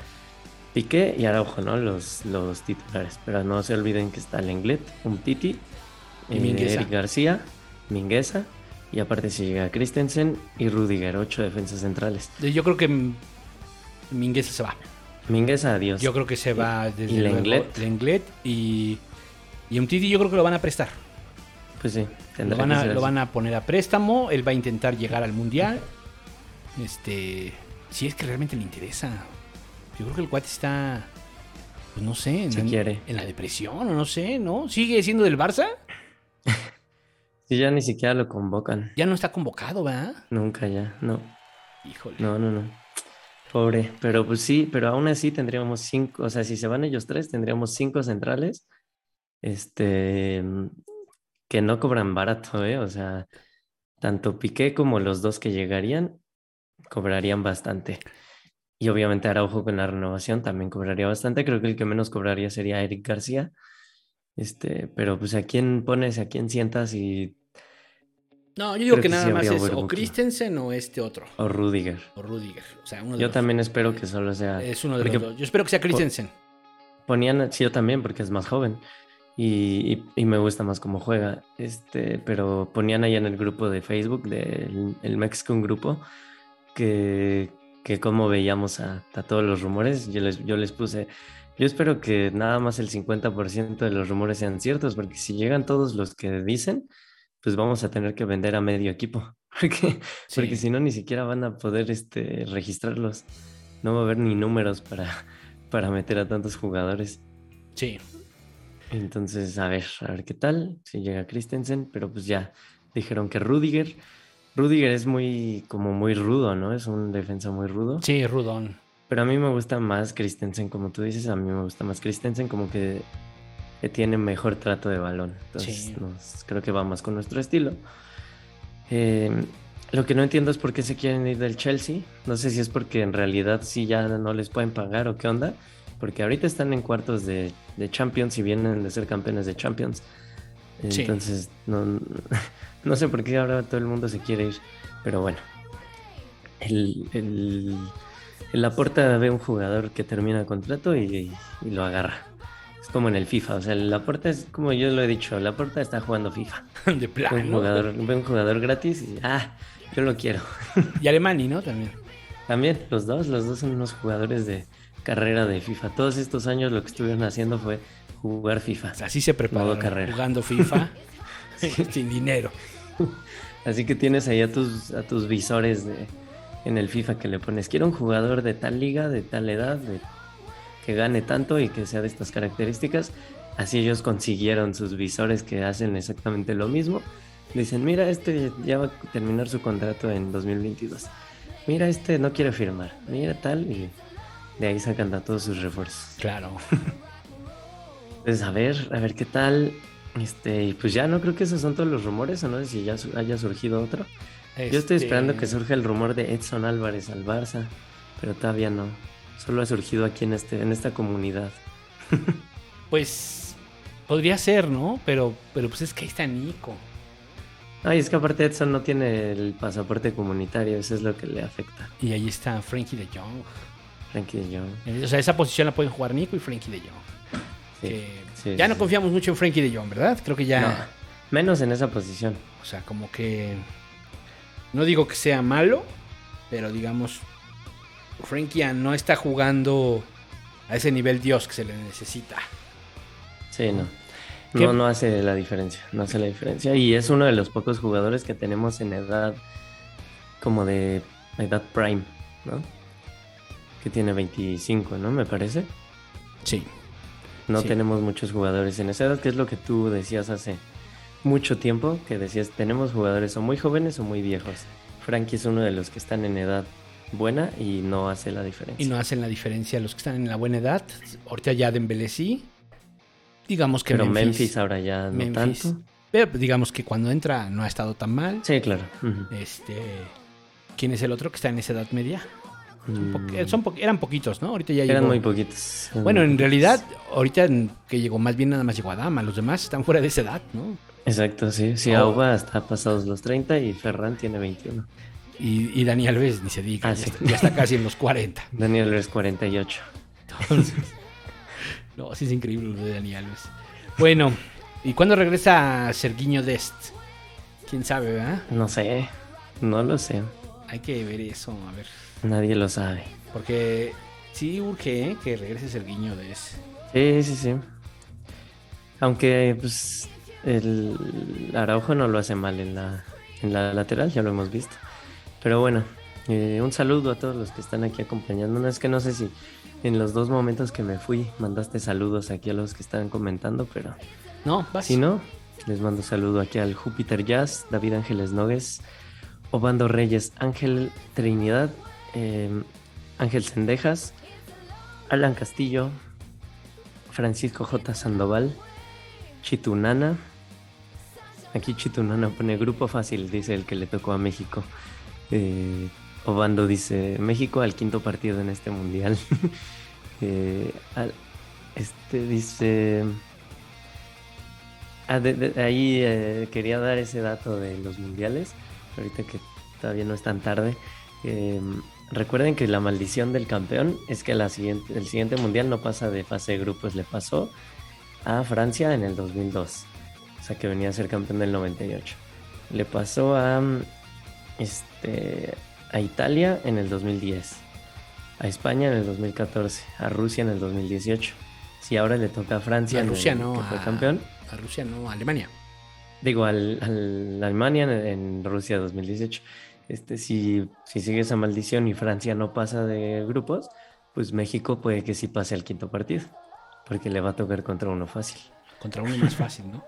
Speaker 2: Piqué y Araujo, ¿no? Los, los titulares. Pero no se olviden que está Lenglet, Umtiti, eh,
Speaker 5: Mingueza.
Speaker 2: Eric García, Mingueza, y aparte si llega Christensen y Rudiger, ocho defensas centrales.
Speaker 5: Yo creo que Mingueza se va.
Speaker 2: Mingueza, adiós.
Speaker 5: Yo creo que se va desde
Speaker 2: y
Speaker 5: luego
Speaker 2: Lenglet.
Speaker 5: Lenglet y, y Umtiti yo creo que lo van a prestar.
Speaker 2: Pues sí,
Speaker 5: Lo van,
Speaker 2: que
Speaker 5: a, lo van a poner a préstamo, él va a intentar llegar al Mundial. Este, si es que realmente le interesa. Yo creo que el cuate está, pues no sé, en,
Speaker 2: Si quiere.
Speaker 5: en la depresión o no sé, ¿no? ¿Sigue siendo del Barça?
Speaker 2: Sí, ya ni siquiera lo convocan.
Speaker 5: Ya no está convocado, ¿verdad?
Speaker 2: Nunca ya, no.
Speaker 5: Híjole.
Speaker 2: No, no, no. Pobre, pero pues sí, pero aún así tendríamos cinco, o sea, si se van ellos tres, tendríamos cinco centrales, este, que no cobran barato, ¿eh? O sea, tanto Piqué como los dos que llegarían cobrarían bastante. Y obviamente Araujo con la renovación también cobraría bastante. Creo que el que menos cobraría sería Eric García. Este, pero pues a quién pones, a quién sientas y
Speaker 5: No, yo digo que
Speaker 2: que
Speaker 5: nada
Speaker 2: sí
Speaker 5: más es o. Christensen o este otro,
Speaker 2: o Rudiger.
Speaker 5: o Rudiger. O sea, uno de
Speaker 2: Yo
Speaker 5: los-
Speaker 2: también espero que solo sea.
Speaker 5: Es uno de los dos. Yo espero que sea Christensen.
Speaker 2: ponían, sí, yo también, porque es más joven. y, y- y me gusta más cómo juega. Este, pero ponían ahí en el grupo de Facebook del el Mexican Grupo que, que cómo veíamos a, a todos los rumores. Yo les, yo les puse, yo espero que nada más el 50% de los rumores sean ciertos, porque si llegan todos los que dicen, pues vamos a tener que vender a medio equipo, porque,
Speaker 5: Sí.
Speaker 2: porque si no ni siquiera van a poder este, registrarlos. No va a haber ni números para, para meter a tantos jugadores.
Speaker 5: Sí.
Speaker 2: Entonces, a ver, a ver qué tal, si llega Christensen, pero pues ya dijeron que Rudiger, Rudiger es muy, como muy rudo, ¿no? Es un defensa muy rudo.
Speaker 5: Sí, Rudón.
Speaker 2: Pero a mí me gusta más Christensen, como tú dices, a mí me gusta más Christensen, como que, que tiene mejor trato de balón. Entonces,
Speaker 5: Sí.
Speaker 2: nos- creo que va más con nuestro estilo. Eh, lo que no entiendo es por qué se quieren ir del Chelsea. No sé si es porque en realidad sí ya no les pueden pagar o qué onda. Porque ahorita están en cuartos de, de Champions y vienen de ser campeones de Champions.
Speaker 5: Sí.
Speaker 2: Entonces, no, no sé por qué ahora todo el mundo se quiere ir. Pero bueno. El, el, el Laporta ve un jugador que termina contrato y, y lo agarra. Es como en el FIFA. O sea, el Laporta es como yo lo he dicho. El Laporta está jugando FIFA.
Speaker 5: De
Speaker 2: Ve un
Speaker 5: plano.
Speaker 2: jugador, ve un jugador gratis y ah, yo lo quiero.
Speaker 5: Y Alemani, ¿no? También.
Speaker 2: También, los dos, los dos son unos jugadores de carrera de FIFA. Todos estos años lo que estuvieron haciendo fue jugar FIFA.
Speaker 5: Así se preparó.
Speaker 2: Carrera.
Speaker 5: Jugando FIFA. sin dinero.
Speaker 2: Así que tienes ahí a tus, a tus visores de, en el FIFA que le pones, quiero un jugador de tal liga, de tal edad, de, que gane tanto y que sea de estas características. Así ellos consiguieron sus visores que hacen exactamente lo mismo. Dicen, mira, este ya va a terminar su contrato en 2022. Mira, este no quiere firmar. Mira tal y de ahí sacan a todos sus refuerzos.
Speaker 5: Claro.
Speaker 2: Pues a ver, a ver qué tal. Este, y pues ya no creo que esos son todos los rumores, o no sé si ya su- haya surgido otro. Yo estoy
Speaker 5: Este,
Speaker 2: esperando que surja el rumor de Edson Álvarez al Barça, pero todavía no. Solo ha surgido aquí en este, en esta comunidad.
Speaker 5: Pues podría ser, ¿no? Pero, pero pues es que ahí está Nico.
Speaker 2: Ay, es que aparte Edson no tiene el pasaporte comunitario, eso es lo que le afecta.
Speaker 5: Y ahí está Frankie de Jong.
Speaker 2: Frankie de Jong.
Speaker 5: O sea, esa posición la pueden jugar Nico y Frankie de Jong.
Speaker 2: Sí,
Speaker 5: Que
Speaker 2: sí,
Speaker 5: ya
Speaker 2: sí,
Speaker 5: no confiamos mucho en Frankie de Jong, ¿verdad? Creo que ya.
Speaker 2: No, menos en esa posición.
Speaker 5: O sea, como que. No digo que sea malo, pero digamos. Frankie no está jugando a ese nivel Dios que se le necesita.
Speaker 2: Sí, no.
Speaker 5: ¿Qué-
Speaker 2: No, no hace la diferencia, no hace la diferencia. Y es uno de los pocos jugadores que tenemos en edad como de edad prime, ¿no? Que tiene 25, ¿no? Me parece.
Speaker 5: Sí.
Speaker 2: No
Speaker 5: Sí.
Speaker 2: tenemos muchos jugadores en esa edad, que es lo que tú decías hace mucho tiempo, que decías, tenemos jugadores o muy jóvenes o muy viejos. Frankie es uno de los que están en edad buena y no hace la diferencia.
Speaker 5: Y no hacen la diferencia los que están en la buena edad. Ahorita ya Dembélé sí. Digamos que
Speaker 2: Pero Memphis,
Speaker 5: Memphis.
Speaker 2: ahora ya no
Speaker 5: Memphis.
Speaker 2: tanto.
Speaker 5: Pero digamos que cuando entra no ha estado tan mal.
Speaker 2: Sí, claro.
Speaker 5: Este. ¿Quién es el otro que está en esa edad media? Son po-
Speaker 2: Mm,
Speaker 5: son po- eran poquitos, ¿no? Ahorita ya
Speaker 2: Eran
Speaker 5: llegó.
Speaker 2: muy poquitos. eran
Speaker 5: Bueno,
Speaker 2: muy
Speaker 5: en
Speaker 2: poquitos.
Speaker 5: realidad, ahorita que llegó más bien nada más llegó Adama. Los demás están fuera de esa edad, ¿no?
Speaker 2: Exacto, sí. Sí,
Speaker 5: Oh.
Speaker 2: Auba está pasados los 30 y Ferran tiene 21.
Speaker 5: Y, y Dani Alves ni se diga,
Speaker 2: Ah,
Speaker 5: ya,
Speaker 2: sí.
Speaker 5: está, ya está casi en los 40.
Speaker 2: Daniel es 48.
Speaker 5: Entonces, no, sí es increíble lo de Dani Alves. Bueno, ¿y cuándo regresa Sergiño Dest? ¿Quién sabe, verdad?
Speaker 2: No sé, no lo sé.
Speaker 5: Hay que ver eso, a ver.
Speaker 2: Nadie lo sabe.
Speaker 5: Porque sí urge ¿eh? que regrese Sergiño Dest.
Speaker 2: Sí, sí, sí. Aunque, pues, el Araujo no lo hace mal en la, en la lateral, ya lo hemos visto. Pero bueno, eh, un saludo a todos los que están aquí acompañándonos. Es que no sé si en los dos momentos que me fui mandaste saludos aquí a los que estaban comentando, pero
Speaker 5: No, vas.
Speaker 2: si no, les mando saludo aquí al Júpiter Jazz, David Ángeles Nogues, Obando Reyes, Ángel Trinidad, eh, Ángel Sendejas, Alan Castillo, Francisco J. Sandoval, Chitunana. Aquí Chitunana pone grupo fácil, dice el que le tocó a México. Eh, Obando dice México al quinto partido en este mundial. Eh, este dice. Ah, ahí eh, quería dar ese dato de los mundiales, ahorita que todavía no es tan tarde. Eh, recuerden que la maldición del campeón es que siguiente, el siguiente mundial no pasa de fase de grupos, le pasó a Francia en el 2002. O sea que venía a ser campeón del 98. Le pasó a, este, a Italia en el 2010. A España en el 2014. A Rusia en el 2018. Si ahora le toca a Francia,
Speaker 5: A
Speaker 2: en el
Speaker 5: Rusia no,
Speaker 2: que fue
Speaker 5: a-
Speaker 2: campeón.
Speaker 5: A Rusia no, a Alemania.
Speaker 2: Digo, al, al- Alemania en, en Rusia 2018. Este, si, si sigue esa maldición y Francia no pasa de grupos, pues México puede que sí pase al quinto partido. Porque le va a tocar contra uno fácil.
Speaker 5: Contra uno más fácil, ¿no?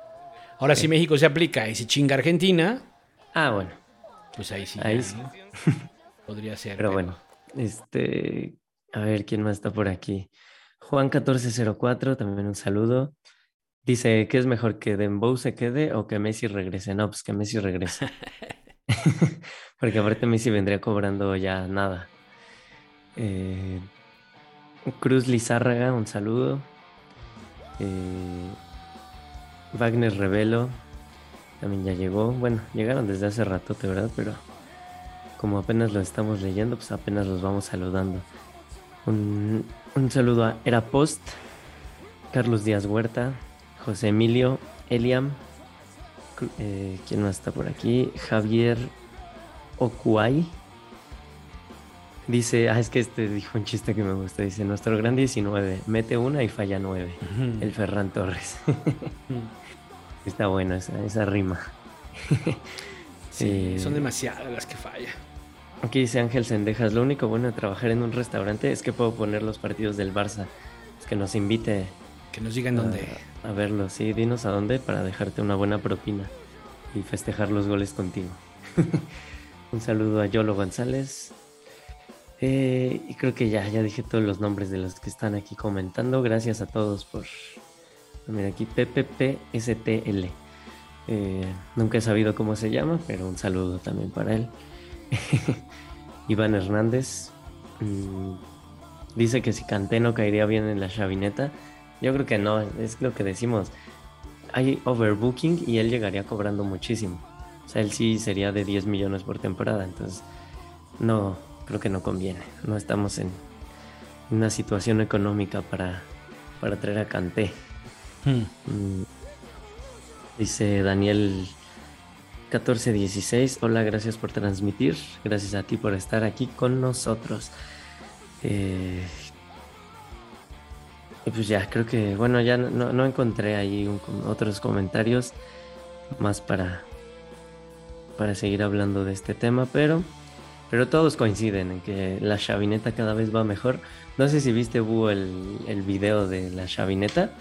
Speaker 5: Ahora, si México se aplica y se chinga Argentina,
Speaker 2: Ah, bueno.
Speaker 5: Pues ahí sí.
Speaker 2: Ahí
Speaker 5: ya,
Speaker 2: sí.
Speaker 5: ¿no? Podría ser.
Speaker 2: Pero bueno, este, a ver quién más está por aquí. Juan 1404, también un saludo. Dice, ¿qué es mejor que Dembow se quede o que Messi regrese? No, pues que Messi regrese. Porque aparte Messi vendría cobrando ya nada. Eh, Cruz Lizárraga, un saludo. Eh, Wagner Revelo, también ya llegó. Bueno, llegaron desde hace rato, ¿verdad? Pero como apenas lo estamos leyendo, pues apenas los vamos saludando. Un, un saludo a Era Post, Carlos Díaz Huerta, José Emilio, Eliam, eh, ¿quién más está por aquí? Javier Okuay. Dice, ah, es que este dijo un chiste que me gusta. Dice, nuestro gran 19, mete una y falla 9.
Speaker 5: Ujú.
Speaker 2: El Ferran Torres. está bueno esa, esa rima.
Speaker 5: Sí,
Speaker 2: Eh,
Speaker 5: son demasiadas las que fallan.
Speaker 2: Aquí dice Ángel Sendejas, lo único bueno de trabajar en un restaurante es que puedo poner los partidos del Barça. Es que nos invite
Speaker 5: Que nos digan dónde.
Speaker 2: a, a verlo. Sí, dinos a dónde para dejarte una buena propina y festejar los goles contigo. un saludo a Yolo González. Eh, y creo que ya, ya dije todos los nombres de los que están aquí comentando. Gracias a todos por... Mira aquí, PPPSTL. Eh, nunca he sabido cómo se llama, pero un saludo también para él. Iván Hernández mm, dice que si Canté no caería bien en la chavineta. Yo creo que no, es lo que decimos. Hay overbooking y él llegaría cobrando muchísimo. O sea, él sí sería de 10 millones por temporada. Entonces, no, creo que no conviene. No estamos en una situación económica para, para traer a Canté.
Speaker 5: Hmm.
Speaker 2: Mm. Dice Daniel 1416, hola, gracias por transmitir, gracias a ti por estar aquí con nosotros. Eh, y pues ya, creo que, bueno, ya no, no encontré ahí otros comentarios más para, para seguir hablando de este tema, pero, pero todos coinciden en que la chavineta cada vez va mejor. No sé si viste, Búho, el, el video de la chavineta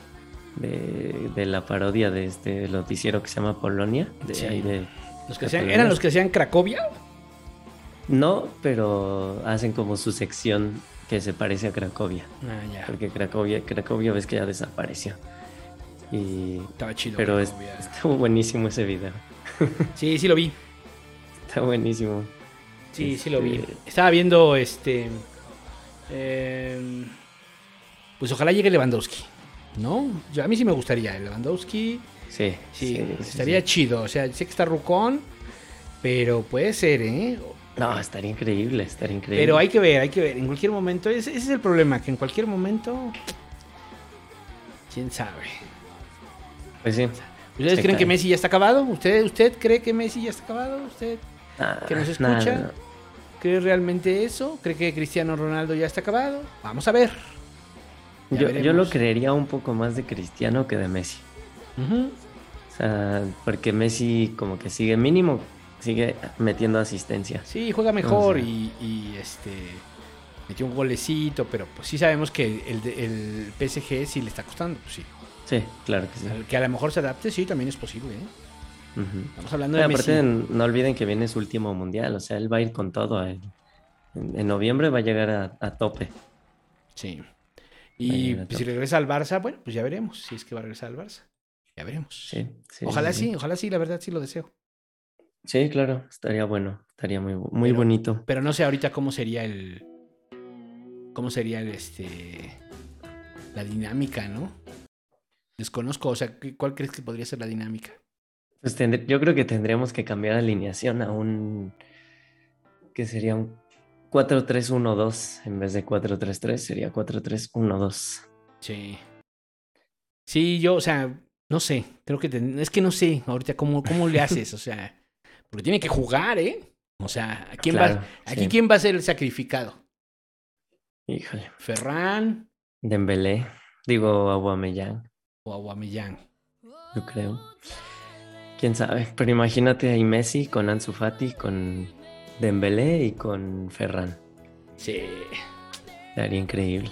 Speaker 2: de, de la parodia de este noticiero que se llama Polonia. De,
Speaker 5: Sí.
Speaker 2: ahí de-
Speaker 5: Los que. ¿Eran los que hacían Cracovia?
Speaker 2: No, pero hacen como su sección que se parece a Cracovia.
Speaker 5: Ah, ya.
Speaker 2: Porque Cracovia, Cracovia ves que ya desapareció. Y,
Speaker 5: Estaba chido.
Speaker 2: pero es- estuvo buenísimo ese video.
Speaker 5: Sí, sí lo vi.
Speaker 2: Está buenísimo.
Speaker 5: Sí, sí lo vi.
Speaker 2: Este-
Speaker 5: Estaba viendo este. eh, pues ojalá llegue Lewandowski. ¿No? Yo, a mí sí me gustaría. el Lewandowski.
Speaker 2: Sí,
Speaker 5: Sí, estaría
Speaker 2: sí.
Speaker 5: chido. O sea, sé que está Rucón. Pero puede ser, ¿eh?
Speaker 2: No, estaría increíble, estaría increíble.
Speaker 5: Pero hay que ver, hay que ver. En cualquier momento, ese, ese es el problema, que en cualquier momento. ¿Quién sabe?
Speaker 2: Pues sí.
Speaker 5: ¿Ustedes creen que. Messi ya está acabado? ¿Usted, ¿Usted cree que Messi ya está acabado? ¿Usted
Speaker 2: Ah,
Speaker 5: que nos escucha? cree realmente eso? ¿Cree que Cristiano Ronaldo ya está acabado? Vamos a ver.
Speaker 2: Yo, yo lo creería un poco más de Cristiano que de Messi. O sea, porque Messi como que sigue mínimo, sigue metiendo asistencia.
Speaker 5: Sí, juega mejor
Speaker 2: O sea.
Speaker 5: y, y, este metió un golecito, pero pues sí sabemos que el, el PSG sí le está costando, pues sí.
Speaker 2: Sí, claro que sí.
Speaker 5: Que a lo mejor se adapte, sí, también es posible. ¿eh? Estamos hablando de Messi.
Speaker 2: aparte, no olviden que viene su último mundial, o sea, él va a ir con todo. En, en noviembre va a llegar a, a tope.
Speaker 5: Sí. Y pues, si regresa al Barça, bueno, pues ya veremos. Si es que va a regresar al Barça. Ya veremos.
Speaker 2: Sí, sí,
Speaker 5: ojalá sí, ojalá sí, la verdad sí lo deseo.
Speaker 2: Sí, claro, estaría bueno, estaría muy, muy
Speaker 5: Pero-
Speaker 2: bonito.
Speaker 5: Pero no sé ahorita cómo sería el. cómo sería el este. la dinámica, ¿no? Desconozco, o sea, ¿qué- ¿cuál crees que podría ser la dinámica?
Speaker 2: Pues yo creo que tendríamos que cambiar alineación a un. que sería un 4-3-1-2 en vez de 4-3-3, sería 4-3-1-2.
Speaker 5: Sí. Sí, yo, o sea, no sé. Creo que ten- es que no sé ahorita cómo, cómo le haces, o sea, porque tiene que jugar, ¿eh? O sea, ¿a quién
Speaker 2: Claro,
Speaker 5: va, aquí
Speaker 2: sí.
Speaker 5: quién va a ser el sacrificado?
Speaker 2: Híjole.
Speaker 5: ¿Ferran
Speaker 2: Dembélé. Digo Aubameyang,
Speaker 5: o Aubameyang?
Speaker 2: yo creo. Quién sabe. Pero imagínate ahí Messi con Ansu Fati, con Dembélé y con Ferran.
Speaker 5: Sí.
Speaker 2: Sería increíble.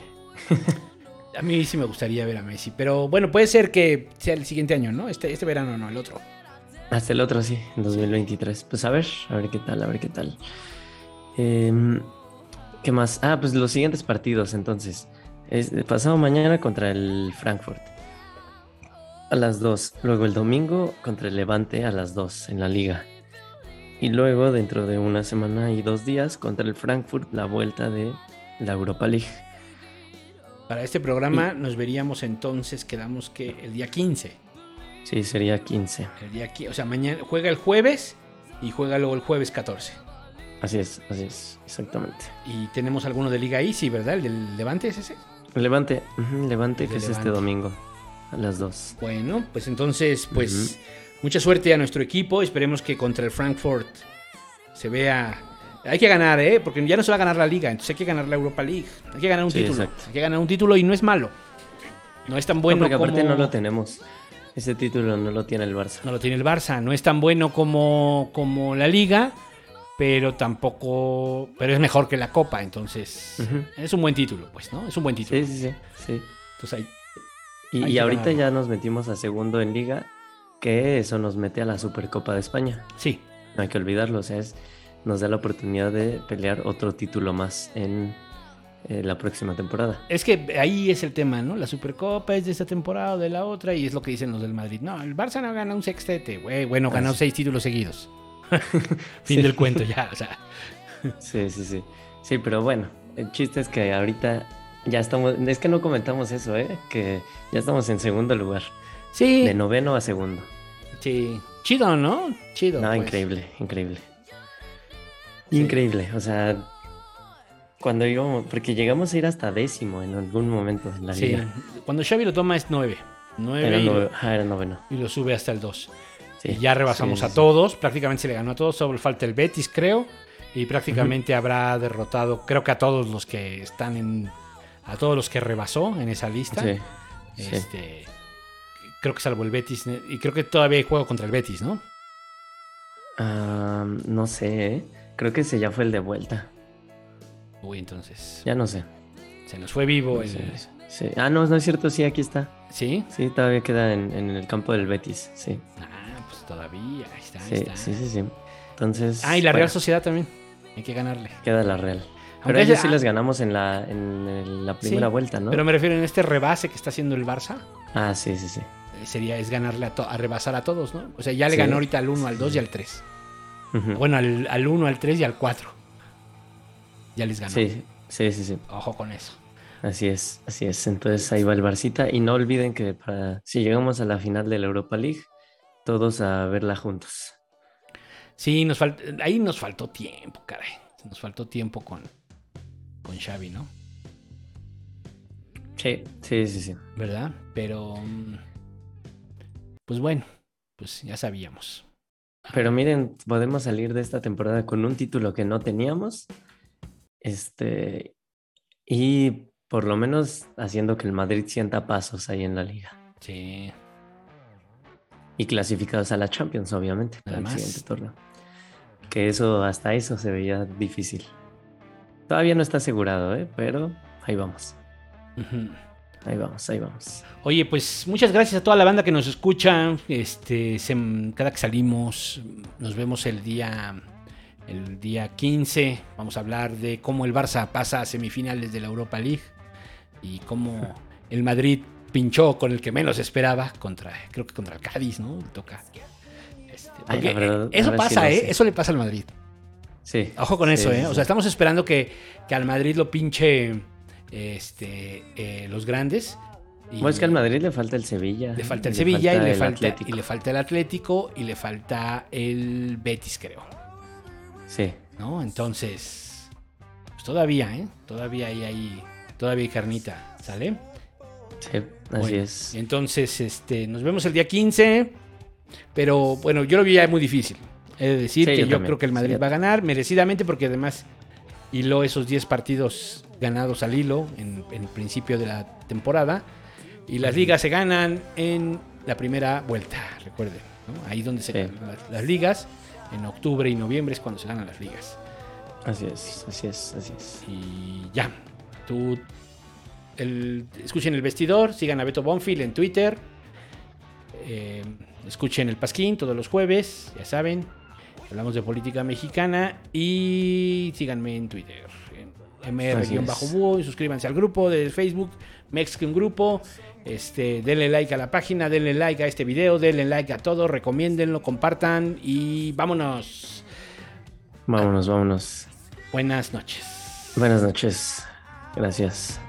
Speaker 5: A mí sí me gustaría ver a Messi, pero bueno, puede ser que sea el siguiente año, ¿no? Este, este verano no, el otro.
Speaker 2: Hasta el otro sí, en 2023. Pues a ver, a ver qué tal, a ver qué tal. Em, ¿Qué más? Ah, pues los siguientes partidos, entonces. Es pasado mañana contra el Frankfurt. A las 2. Luego el domingo contra el Levante a las 2 en la liga. Y luego, dentro de una semana y dos días, contra el Frankfurt, la vuelta de la Europa League.
Speaker 5: Para este programa nos veríamos entonces, quedamos que el día 15.
Speaker 2: Sí, sería 15.
Speaker 5: El día o sea, mañana juega el jueves y juega luego el jueves 14.
Speaker 2: Así es, así es, exactamente.
Speaker 5: Y tenemos alguno de Liga Easy, ¿verdad? ¿El del Levante es ese?
Speaker 2: Levante, Levante, que es este domingo a las 2.
Speaker 5: Bueno, pues entonces, pues mucha suerte a nuestro equipo. Esperemos que contra el Frankfurt se vea. Hay que ganar, ¿eh? Porque ya no se va a ganar la liga, entonces hay que ganar la Europa League. Hay que ganar un
Speaker 2: Sí,
Speaker 5: título.
Speaker 2: exacto.
Speaker 5: Hay que ganar un título y no es malo. No es tan bueno
Speaker 2: porque aparte
Speaker 5: como...
Speaker 2: no lo tenemos. Ese título no lo tiene el Barça.
Speaker 5: No lo tiene el Barça. No es tan bueno como, como la liga, pero tampoco... Pero es mejor que la Copa, entonces... Es un buen título, pues, ¿no? Es un buen título.
Speaker 2: Sí, sí, sí. sí.
Speaker 5: Entonces ahí...
Speaker 2: Y,
Speaker 5: Hay
Speaker 2: y ahorita ya nos metimos a segundo en liga, que eso nos mete a la Supercopa de España.
Speaker 5: Sí,
Speaker 2: No hay que olvidarlo, o sea, es, nos da la oportunidad de pelear otro título más en eh, la próxima temporada.
Speaker 5: Es que ahí es el tema, ¿no? La Supercopa es de esta temporada o de la otra y es lo que dicen los del Madrid. No, el Barça no gana un sextete, güey. Bueno, ganó seis títulos seguidos. fin
Speaker 2: Sí.
Speaker 5: del cuento ya, o sea.
Speaker 2: Sí, sí, sí. Sí, pero bueno, el chiste es que ahorita ya estamos, es que no comentamos eso, ¿eh? Que ya estamos en segundo lugar,
Speaker 5: Sí,
Speaker 2: de noveno a segundo.
Speaker 5: sí. Chido, ¿no? Chido.
Speaker 2: No,
Speaker 5: pues.
Speaker 2: increíble, increíble.
Speaker 5: Sí.
Speaker 2: Increíble, o sea, cuando íbamos, porque llegamos a ir hasta décimo en algún momento en la
Speaker 5: Sí,
Speaker 2: liga.
Speaker 5: cuando Xavi lo toma es nueve. Nueve
Speaker 2: Era,
Speaker 5: y, lo,
Speaker 2: nove- ah, era noveno.
Speaker 5: y lo sube hasta el dos.
Speaker 2: Sí,
Speaker 5: Y ya rebasamos
Speaker 2: sí,
Speaker 5: a todos, prácticamente se le ganó a todos, solo falta el Betis, creo. Y prácticamente habrá derrotado, creo que a todos los que están en. A todos los que rebasó en esa lista. Este, creo que salvo el Betis. Y creo que todavía hay juego contra el Betis, ¿no?
Speaker 2: No sé, ¿eh? creo que ese ya fue el de vuelta.
Speaker 5: Uy, entonces.
Speaker 2: Ya no sé.
Speaker 5: Se nos fue vivo
Speaker 2: No
Speaker 5: el.
Speaker 2: sé, sí. Ah, no, no es cierto, sí, aquí está.
Speaker 5: ¿Sí?
Speaker 2: Sí, todavía queda en, en el campo del Betis, sí.
Speaker 5: Ah, pues todavía. Ahí está, ahí
Speaker 2: Sí,
Speaker 5: está.
Speaker 2: sí, sí, sí. Entonces.
Speaker 5: Ah, y la Real Sociedad también. Hay que ganarle.
Speaker 2: Queda la Real. Pero ellos sí
Speaker 5: ah,
Speaker 2: les ganamos en la, en el- la primera
Speaker 5: Sí,
Speaker 2: vuelta, ¿no?
Speaker 5: Pero me refiero en este rebase que está haciendo el Barça.
Speaker 2: Ah, sí, sí, sí.
Speaker 5: Eh, Sería es ganarle a, to- a rebasar a todos, ¿no? O sea, ya le
Speaker 2: Sí.
Speaker 5: ganó ahorita al 1, al 2 y al 3.
Speaker 2: Ujú.
Speaker 5: Bueno, al, al 1, al 3 y al 4. Ya les ganó.
Speaker 2: Sí, sí, sí, sí.
Speaker 5: Ojo con eso.
Speaker 2: Así es, así es. Entonces ahí va el Barcita. Y no olviden que para si llegamos a la final de la Europa League, todos a verla juntos.
Speaker 5: Sí, nos ahí nos faltó tiempo, caray. Nos faltó tiempo con, con Xavi, ¿no?
Speaker 2: Sí, sí, sí, sí.
Speaker 5: ¿Verdad? Pero, mm, pues bueno, pues ya sabíamos.
Speaker 2: Pero miren, podemos salir de esta temporada con un título que no teníamos. Este. Y por lo menos haciendo que el Madrid sienta pasos ahí en la liga.
Speaker 5: Sí.
Speaker 2: Y clasificados a la Champions, obviamente, para el siguiente torneo. Que eso, hasta eso se veía difícil. Todavía no está asegurado, ¿eh? Pero ahí vamos.
Speaker 5: Ujú.
Speaker 2: Ahí vamos, ahí vamos.
Speaker 5: Oye, pues muchas gracias a toda la banda que nos escucha. Este, se- cada que salimos, nos vemos el día, el día 15. Vamos a hablar de cómo el Barça pasa a semifinales de la Europa League y cómo el Madrid pinchó con el que menos esperaba contra, creo que contra el Cádiz, ¿no? Toca. Este,
Speaker 2: Ay, verdad,
Speaker 5: eso
Speaker 2: si
Speaker 5: pasa, ¿eh?
Speaker 2: sé.
Speaker 5: Eso le pasa al Madrid.
Speaker 2: Sí.
Speaker 5: Ojo con
Speaker 2: sí,
Speaker 5: eso,
Speaker 2: sí,
Speaker 5: ¿eh? O sea, estamos esperando que, que al Madrid lo pinche este, eh, los grandes. y-
Speaker 2: Bueno, es que al Madrid le falta el Sevilla.
Speaker 5: le falta el Sevilla y, le
Speaker 2: el
Speaker 5: falta,
Speaker 2: Atlético.
Speaker 5: y le falta el Atlético y le falta el Betis, creo.
Speaker 2: Sí,
Speaker 5: ¿No? Entonces, pues todavía, ¿eh? Todavía hay ahí, todavía hay carnita, ¿sale?
Speaker 2: Sí, así
Speaker 5: Bueno,
Speaker 2: es.
Speaker 5: Entonces, este, nos vemos el día 15. Pero bueno, yo lo vi ya muy difícil. He de decir
Speaker 2: Sí,
Speaker 5: que
Speaker 2: yo
Speaker 5: creo que el Madrid
Speaker 2: Sí.
Speaker 5: va a ganar merecidamente porque además hiló esos 10 partidos ganados al hilo en, en el principio de la temporada. Y las ligas se ganan en la primera vuelta, recuerden. ¿no? Ahí donde se
Speaker 2: Sí.
Speaker 5: ganan las, las ligas. En octubre y noviembre es cuando se ganan las ligas.
Speaker 2: Así es, así es, así es.
Speaker 5: Y ya. Tú. el- escuchen el vestidor, sigan a Beto Bonfil en Twitter. eh, escuchen el Pasquín todos los jueves, ya saben. Hablamos de política mexicana. Y síganme en Twitter. en MR-Búho. Y suscríbanse al grupo de Facebook, Mexican Grupo. Este, denle like a la página, denle like a este video, denle like a todo, recomiéndenlo, compartan y vámonos.
Speaker 2: Vámonos, vámonos.
Speaker 5: Buenas noches.
Speaker 2: Buenas noches. Gracias.